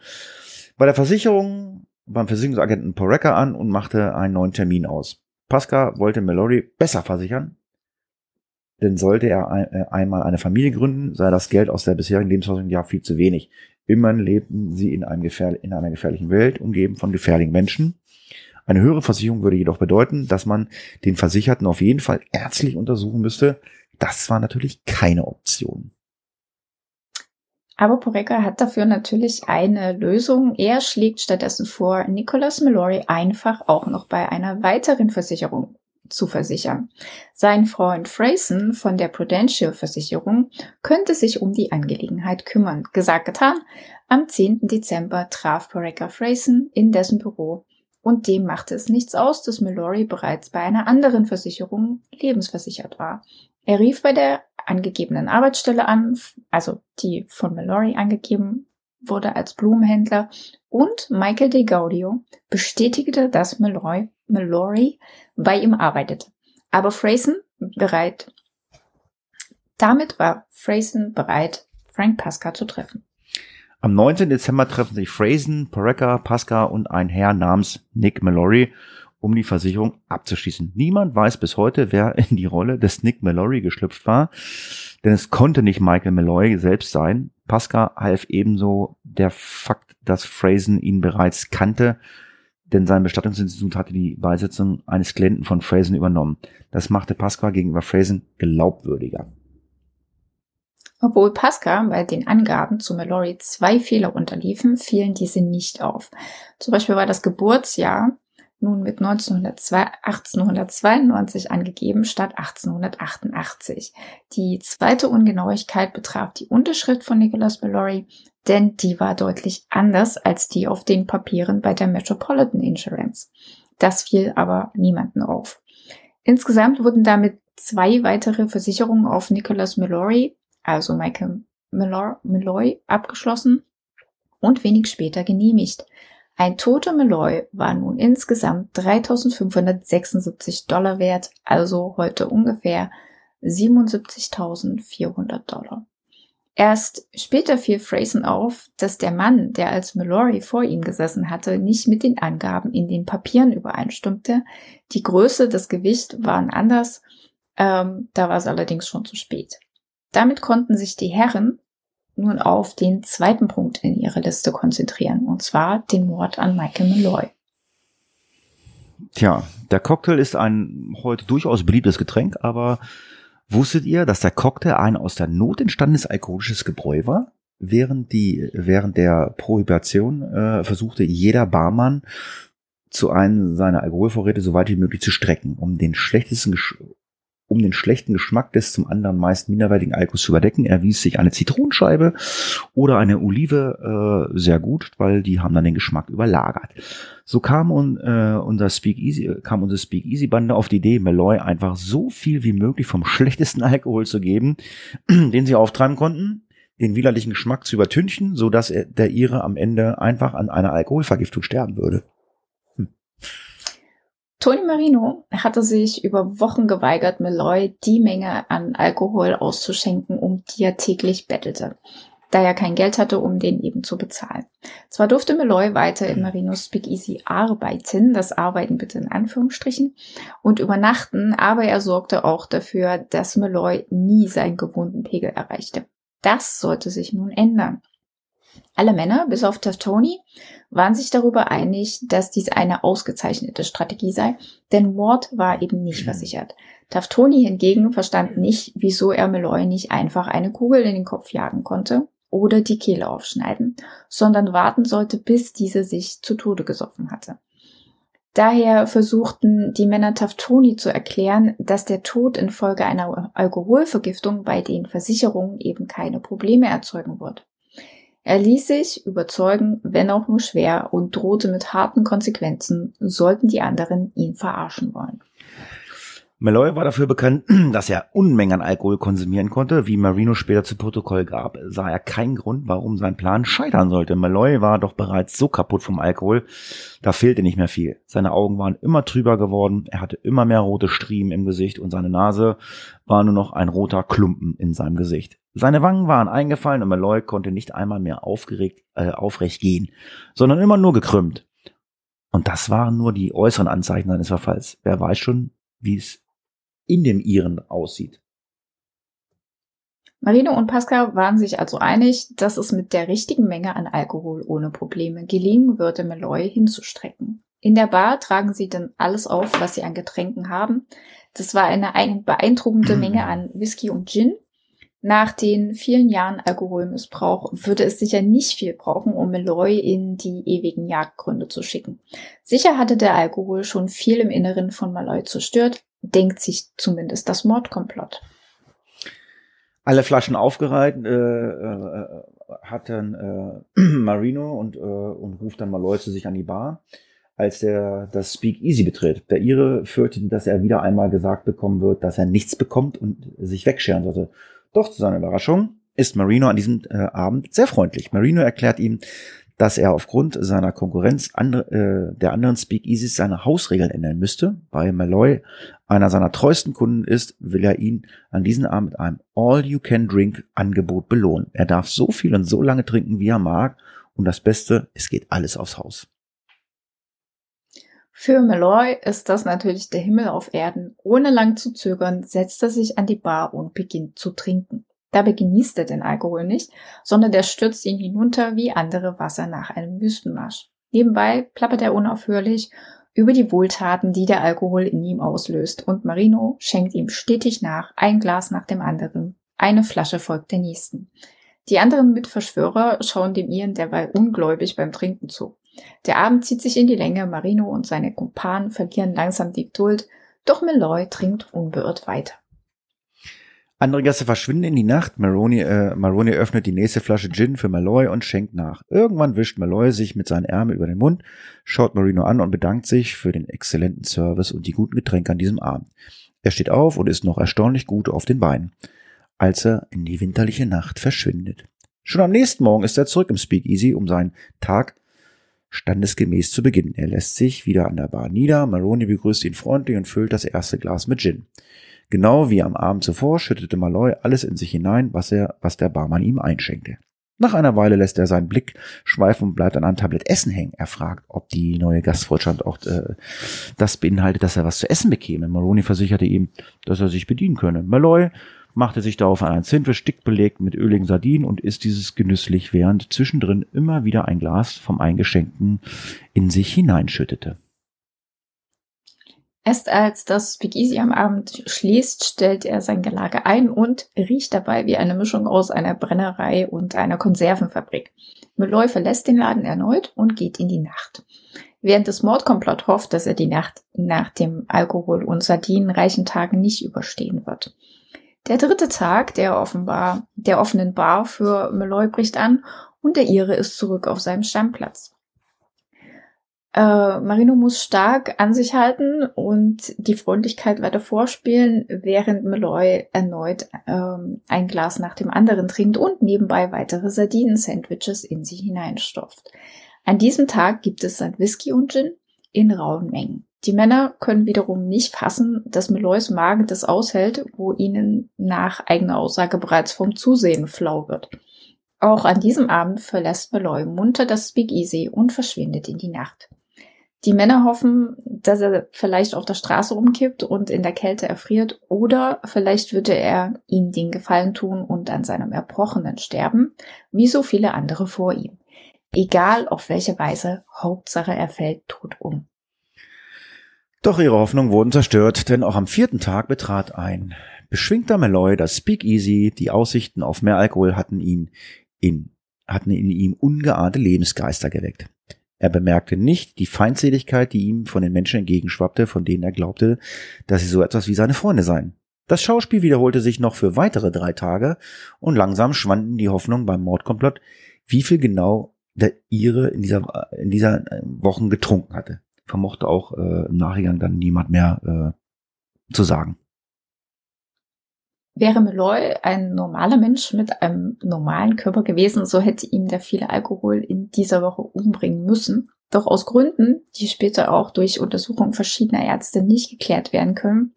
bei der Versicherung, beim Versicherungsagenten Poreka an und machte einen neuen Termin aus. Pasca wollte Mallory besser versichern, denn sollte er ein, äh, einmal eine Familie gründen, sei das Geld aus der bisherigen Lebensversicherung ja viel zu wenig. Immerhin lebten sie in, einem gefähr in einer gefährlichen Welt, umgeben von gefährlichen Menschen. Eine höhere Versicherung würde jedoch bedeuten, dass man den Versicherten auf jeden Fall ärztlich untersuchen müsste. Das war natürlich keine Option. Aber Poreka hat dafür natürlich eine Lösung. Er schlägt stattdessen vor, Nicholas Mallory einfach auch noch bei einer weiteren Versicherung zu versichern. Sein Freund Frayson von der Prudential Versicherung könnte sich um die Angelegenheit kümmern. Gesagt, getan. Am 10. Dezember traf Poreka Frayson in dessen Büro und dem machte es nichts aus, dass Mallory bereits bei einer anderen Versicherung lebensversichert war. Er rief bei der angegebenen Arbeitsstelle an, also die von Mallory angegeben wurde als Blumenhändler und Michael De Gaudio bestätigte, dass Malloy, Mallory bei ihm arbeitete. Aber Frayson bereit, damit war Frayson bereit, Frank Pasca zu treffen. Am 19. Dezember treffen sich Frayson, Poreka, Pasca und ein Herr namens Nick Mallory um die Versicherung abzuschließen. Niemand weiß bis heute, wer in die Rolle des Nick Mallory geschlüpft war, denn es konnte nicht Michael Malloy selbst sein. Pascal half ebenso der Fakt, dass Frasen ihn bereits kannte, denn sein Bestattungsinstitut hatte die Beisetzung eines Klienten von Frasen übernommen. Das machte Pascal gegenüber Frasen glaubwürdiger. Obwohl Pascal bei den Angaben zu Mallory zwei Fehler unterliefen, fielen diese nicht auf. Zum Beispiel war das Geburtsjahr nun mit 1892 angegeben statt 1888. Die zweite Ungenauigkeit betraf die Unterschrift von Nicholas Mallory, denn die war deutlich anders als die auf den Papieren bei der Metropolitan Insurance. Das fiel aber niemanden auf. Insgesamt wurden damit zwei weitere Versicherungen auf Nicholas Mallory, also Michael Malloy, abgeschlossen und wenig später genehmigt. Ein toter Malloy war nun insgesamt 3576 Dollar wert, also heute ungefähr 77.400 Dollar. Erst später fiel Frayson auf, dass der Mann, der als Mallory vor ihm gesessen hatte, nicht mit den Angaben in den Papieren übereinstimmte. Die Größe, das Gewicht waren anders, ähm, da war es allerdings schon zu spät. Damit konnten sich die Herren nun auf den zweiten Punkt in ihrer Liste konzentrieren, und zwar den Mord an Michael Malloy. Tja, der Cocktail ist ein heute durchaus beliebtes Getränk, aber wusstet ihr, dass der Cocktail ein aus der Not entstandenes alkoholisches Gebräu war? Während die, während der Prohibition äh, versuchte jeder Barmann zu einem seiner Alkoholvorräte so weit wie möglich zu strecken, um den schlechtesten um den schlechten Geschmack des zum anderen meist minderwertigen Alkohols zu überdecken, erwies sich eine Zitronenscheibe oder eine Olive äh, sehr gut, weil die haben dann den Geschmack überlagert. So kam un, äh, unser Speakeasy, kam unsere Speakeasy Bande auf die Idee, Malloy einfach so viel wie möglich vom schlechtesten Alkohol zu geben, den sie auftreiben konnten, den widerlichen Geschmack zu übertünchen, so dass der ihre am Ende einfach an einer Alkoholvergiftung sterben würde. Tony Marino hatte sich über Wochen geweigert, Malloy die Menge an Alkohol auszuschenken, um die er täglich bettelte, da er kein Geld hatte, um den eben zu bezahlen. Zwar durfte Malloy weiter in Marinos Speakeasy arbeiten, das Arbeiten bitte in Anführungsstrichen, und übernachten, aber er sorgte auch dafür, dass Malloy nie seinen gewohnten Pegel erreichte. Das sollte sich nun ändern. Alle Männer, bis auf Taftoni, waren sich darüber einig, dass dies eine ausgezeichnete Strategie sei, denn Ward war eben nicht versichert. Taftoni hingegen verstand nicht, wieso er Meloy nicht einfach eine Kugel in den Kopf jagen konnte oder die Kehle aufschneiden, sondern warten sollte, bis dieser sich zu Tode gesoffen hatte. Daher versuchten die Männer Taftoni zu erklären, dass der Tod infolge einer Alkoholvergiftung bei den Versicherungen eben keine Probleme erzeugen wird. Er ließ sich überzeugen, wenn auch nur schwer, und drohte mit harten Konsequenzen, sollten die anderen ihn verarschen wollen. Malloy war dafür bekannt, dass er Unmengen an Alkohol konsumieren konnte. Wie Marino später zu Protokoll gab, sah er keinen Grund, warum sein Plan scheitern sollte. Malloy war doch bereits so kaputt vom Alkohol, da fehlte nicht mehr viel. Seine Augen waren immer trüber geworden, er hatte immer mehr rote Striemen im Gesicht und seine Nase war nur noch ein roter Klumpen in seinem Gesicht. Seine Wangen waren eingefallen und Malloy konnte nicht einmal mehr aufgeregt, äh, aufrecht gehen, sondern immer nur gekrümmt. Und das waren nur die äußeren Anzeichen seines Verfalls. Wer weiß schon, wie es in dem Iren aussieht. Marino und Pascal waren sich also einig, dass es mit der richtigen Menge an Alkohol ohne Probleme gelingen würde, Meloy hinzustrecken. In der Bar tragen sie dann alles auf, was sie an Getränken haben. Das war eine, beeindruckende Menge an Whisky und Gin. Nach den vielen Jahren Alkoholmissbrauch würde es sicher nicht viel brauchen, um Meloy in die ewigen Jagdgründe zu schicken. Sicher hatte der Alkohol schon viel im Inneren von Meloy zerstört, denkt sich zumindest das Mordkomplott. Alle Flaschen aufgereiht äh, äh, hat dann äh, Marino und, äh, und ruft dann mal Leute sich an die Bar, als der das Speak Easy betritt. Der Ire fürchtet, dass er wieder einmal gesagt bekommen wird, dass er nichts bekommt und sich wegscheren sollte. Doch zu seiner Überraschung ist Marino an diesem äh, Abend sehr freundlich. Marino erklärt ihm, dass er aufgrund seiner Konkurrenz andre, äh, der anderen Speakeasies seine Hausregeln ändern müsste. Weil Malloy einer seiner treuesten Kunden ist, will er ihn an diesem Abend mit einem All-You-Can-Drink-Angebot belohnen. Er darf so viel und so lange trinken, wie er mag. Und das Beste, es geht alles aufs Haus. Für Malloy ist das natürlich der Himmel auf Erden. Ohne lang zu zögern, setzt er sich an die Bar und beginnt zu trinken. Dabei genießt er den Alkohol nicht, sondern der stürzt ihn hinunter wie andere Wasser nach einem Wüstenmarsch. Nebenbei plappert er unaufhörlich über die Wohltaten, die der Alkohol in ihm auslöst, und Marino schenkt ihm stetig nach, ein Glas nach dem anderen. Eine Flasche folgt der nächsten. Die anderen Mitverschwörer schauen dem Iren derweil ungläubig beim Trinken zu. Der Abend zieht sich in die Länge, Marino und seine Kumpanen verlieren langsam die Geduld, doch Meloy trinkt unbeirrt weiter. Andere Gäste verschwinden in die Nacht. Maroni, äh, Maroni öffnet die nächste Flasche Gin für Malloy und schenkt nach. Irgendwann wischt Malloy sich mit seinen Ärmeln über den Mund, schaut Marino an und bedankt sich für den exzellenten Service und die guten Getränke an diesem Abend. Er steht auf und ist noch erstaunlich gut auf den Beinen, als er in die winterliche Nacht verschwindet. Schon am nächsten Morgen ist er zurück im Speakeasy, um seinen Tag standesgemäß zu beginnen. Er lässt sich wieder an der Bar nieder. Maroni begrüßt ihn freundlich und füllt das erste Glas mit Gin. Genau wie am Abend zuvor schüttete Malloy alles in sich hinein, was er, was der Barmann ihm einschenkte. Nach einer Weile lässt er seinen Blick schweifen und bleibt an einem Tablett Essen hängen. Er fragt, ob die neue Gastfreundschaft auch äh, das beinhaltet, dass er was zu essen bekäme. Maloney versicherte ihm, dass er sich bedienen könne. Malloy machte sich darauf an ein Sandwich dick belegt mit öligen Sardinen und isst dieses genüsslich, während zwischendrin immer wieder ein Glas vom Eingeschenkten in sich hineinschüttete. Erst als das Speakeasy am Abend schließt, stellt er sein Gelage ein und riecht dabei wie eine Mischung aus einer Brennerei und einer Konservenfabrik. Meloy verlässt den Laden erneut und geht in die Nacht. Während des Mordkomplott hofft, dass er die Nacht nach dem Alkohol- und Sardinenreichen Tagen nicht überstehen wird. Der dritte Tag der offenbar, der offenen Bar für Meloy bricht an und der Ire ist zurück auf seinem Stammplatz. Äh, Marino muss stark an sich halten und die Freundlichkeit weiter vorspielen, während Meloy erneut ähm, ein Glas nach dem anderen trinkt und nebenbei weitere Sardinen-Sandwiches in sie hineinstopft. An diesem Tag gibt es dann Whisky und Gin in rauen Mengen. Die Männer können wiederum nicht fassen, dass Meloys Magen das aushält, wo ihnen nach eigener Aussage bereits vom Zusehen flau wird. Auch an diesem Abend verlässt Meloy munter das Speakeasy und verschwindet in die Nacht. Die Männer hoffen, dass er vielleicht auf der Straße umkippt und in der Kälte erfriert oder vielleicht würde er ihm den Gefallen tun und an seinem Erbrochenen sterben, wie so viele andere vor ihm. Egal auf welche Weise, Hauptsache er fällt tot um. Doch ihre Hoffnungen wurden zerstört, denn auch am vierten Tag betrat ein beschwingter Malloy das Speakeasy, die Aussichten auf mehr Alkohol hatten ihn in, hatten in ihm ungeahnte Lebensgeister geweckt. Er bemerkte nicht die Feindseligkeit, die ihm von den Menschen entgegenschwappte, von denen er glaubte, dass sie so etwas wie seine Freunde seien. Das Schauspiel wiederholte sich noch für weitere drei Tage und langsam schwanden die Hoffnungen beim Mordkomplott, wie viel genau der ihre in dieser, in dieser äh, Wochen getrunken hatte. Vermochte auch äh, im Nachgang dann niemand mehr äh, zu sagen. Wäre Meloy ein normaler Mensch mit einem normalen Körper gewesen, so hätte ihm der viele Alkohol in dieser Woche umbringen müssen. Doch aus Gründen, die später auch durch Untersuchungen verschiedener Ärzte nicht geklärt werden können,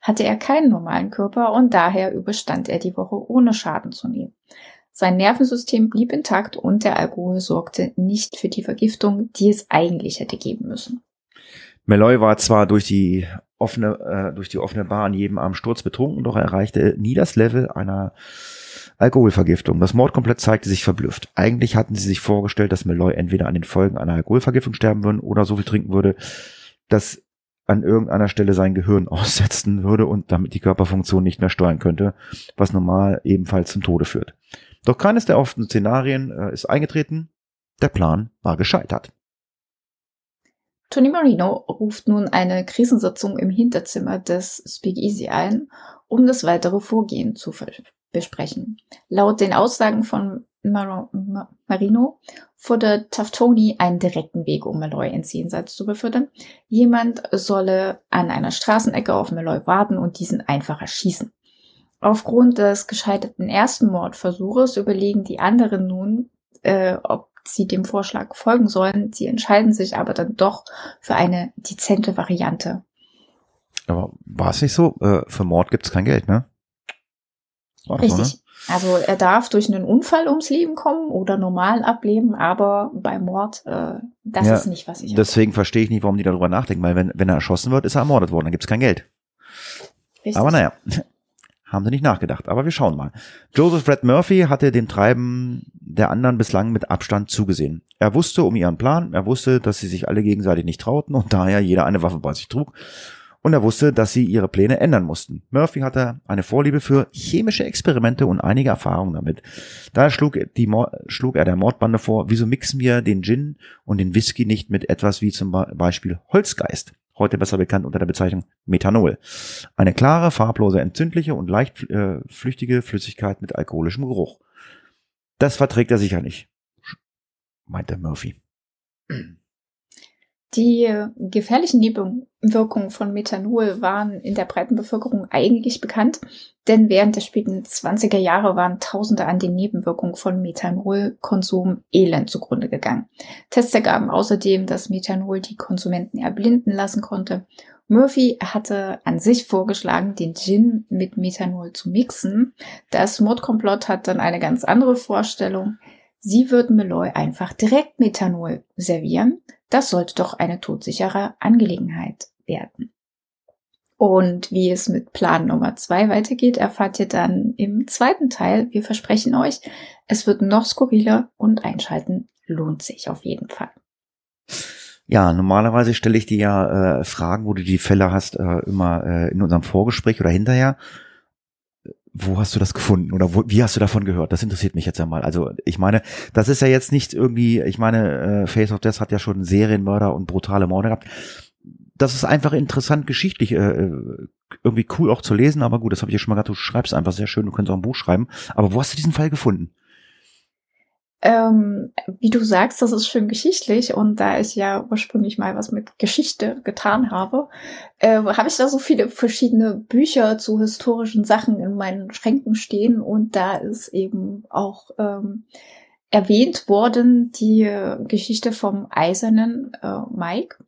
hatte er keinen normalen Körper und daher überstand er die Woche ohne Schaden zu nehmen. Sein Nervensystem blieb intakt und der Alkohol sorgte nicht für die Vergiftung, die es eigentlich hätte geben müssen. Meloy war zwar durch die offene, äh, durch die offene Bar an jedem Abend Sturz betrunken, doch er erreichte nie das Level einer Alkoholvergiftung. Das Mordkomplett zeigte sich verblüfft. Eigentlich hatten sie sich vorgestellt, dass Meloy entweder an den Folgen einer Alkoholvergiftung sterben würde oder so viel trinken würde, dass an irgendeiner Stelle sein Gehirn aussetzen würde und damit die Körperfunktion nicht mehr steuern könnte, was normal ebenfalls zum Tode führt. Doch keines der offenen Szenarien äh, ist eingetreten. Der Plan war gescheitert. Tony Marino ruft nun eine Krisensitzung im Hinterzimmer des Speakeasy ein, um das weitere Vorgehen zu besprechen. Laut den Aussagen von Mar Mar Marino fordert Taftoni einen direkten Weg, um Malloy ins Jenseits zu befördern. Jemand solle an einer Straßenecke auf Malloy warten und diesen einfach erschießen. Aufgrund des gescheiterten ersten Mordversuches überlegen die anderen nun, äh, ob sie dem Vorschlag folgen sollen. Sie entscheiden sich aber dann doch für eine dezente Variante. Aber war es nicht so? Äh, für Mord gibt es kein Geld, ne? War Richtig. So, ne? Also er darf durch einen Unfall ums Leben kommen oder normal ableben, aber bei Mord, äh, das ja, ist nicht, was ich. Deswegen verstehe ich nicht, warum die darüber nachdenken, weil wenn, wenn er erschossen wird, ist er ermordet worden, dann gibt es kein Geld. Richtig. Aber naja, haben sie nicht nachgedacht. Aber wir schauen mal. Joseph Red Murphy hatte dem Treiben der anderen bislang mit Abstand zugesehen. Er wusste um ihren Plan, er wusste, dass sie sich alle gegenseitig nicht trauten und daher jeder eine Waffe bei sich trug. Und er wusste, dass sie ihre Pläne ändern mussten. Murphy hatte eine Vorliebe für chemische Experimente und einige Erfahrungen damit. Daher schlug, die, schlug er der Mordbande vor, wieso mixen wir den Gin und den Whisky nicht mit etwas wie zum Beispiel Holzgeist? heute besser bekannt unter der Bezeichnung Methanol. Eine klare, farblose, entzündliche und leicht äh, flüchtige Flüssigkeit mit alkoholischem Geruch. Das verträgt er sicher nicht, meinte Murphy. Die gefährlichen Nebenwirkungen von Methanol waren in der breiten Bevölkerung eigentlich bekannt, denn während der späten 20er Jahre waren Tausende an den Nebenwirkungen von Methanolkonsum elend zugrunde gegangen. Tests ergaben außerdem, dass Methanol die Konsumenten erblinden lassen konnte. Murphy hatte an sich vorgeschlagen, den Gin mit Methanol zu mixen. Das Mordkomplott hat dann eine ganz andere Vorstellung. Sie würden Meloy einfach direkt Methanol servieren das sollte doch eine todsichere Angelegenheit werden. Und wie es mit Plan Nummer zwei weitergeht, erfahrt ihr dann im zweiten Teil. Wir versprechen euch, es wird noch skurriler und einschalten lohnt sich auf jeden Fall. Ja, normalerweise stelle ich dir ja äh, Fragen, wo du die Fälle hast, äh, immer äh, in unserem Vorgespräch oder hinterher wo hast du das gefunden oder wo, wie hast du davon gehört? Das interessiert mich jetzt einmal. Also ich meine, das ist ja jetzt nicht irgendwie, ich meine, äh, Face of Death hat ja schon Serienmörder und brutale Morde gehabt. Das ist einfach interessant geschichtlich, äh, äh irgendwie cool auch zu lesen, aber gut, das habe ich ja schon mal gesagt, du schreibst einfach sehr schön, du könntest auch ein Buch schreiben. Aber wo hast du diesen Fall gefunden? Ähm, wie du sagst, das ist schön geschichtlich und da ich ja ursprünglich mal was mit Geschichte getan habe, äh, habe ich da so viele verschiedene Bücher zu historischen Sachen in meinen Schränken stehen und da ist eben auch ähm, erwähnt worden die Geschichte vom eisernen äh, Mike.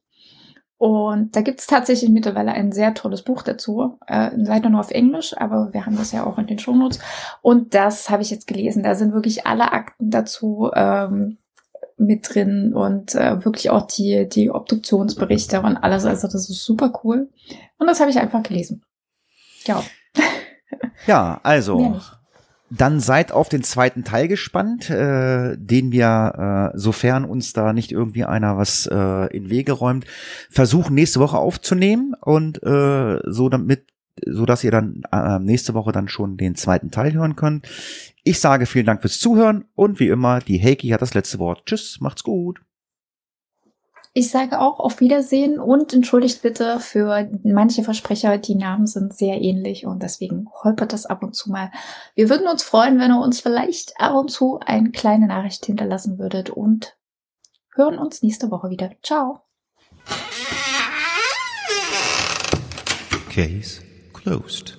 Und da gibt es tatsächlich mittlerweile ein sehr tolles Buch dazu, äh, leider nur auf Englisch, aber wir haben das ja auch in den Shownotes. Und das habe ich jetzt gelesen. Da sind wirklich alle Akten dazu ähm, mit drin und äh, wirklich auch die, die Obduktionsberichte und alles. Also das ist super cool. Und das habe ich einfach gelesen. Ja. Ja, also. Dann seid auf den zweiten Teil gespannt, äh, den wir, äh, sofern uns da nicht irgendwie einer was äh, in Wege räumt, versuchen nächste Woche aufzunehmen und äh, so damit, so dass ihr dann äh, nächste Woche dann schon den zweiten Teil hören könnt. Ich sage vielen Dank fürs Zuhören und wie immer, die Heiki hat das letzte Wort. Tschüss, macht's gut. Ich sage auch auf Wiedersehen und entschuldigt bitte für manche Versprecher. Die Namen sind sehr ähnlich und deswegen holpert das ab und zu mal. Wir würden uns freuen, wenn ihr uns vielleicht ab und zu eine kleine Nachricht hinterlassen würdet und hören uns nächste Woche wieder. Ciao. Case closed.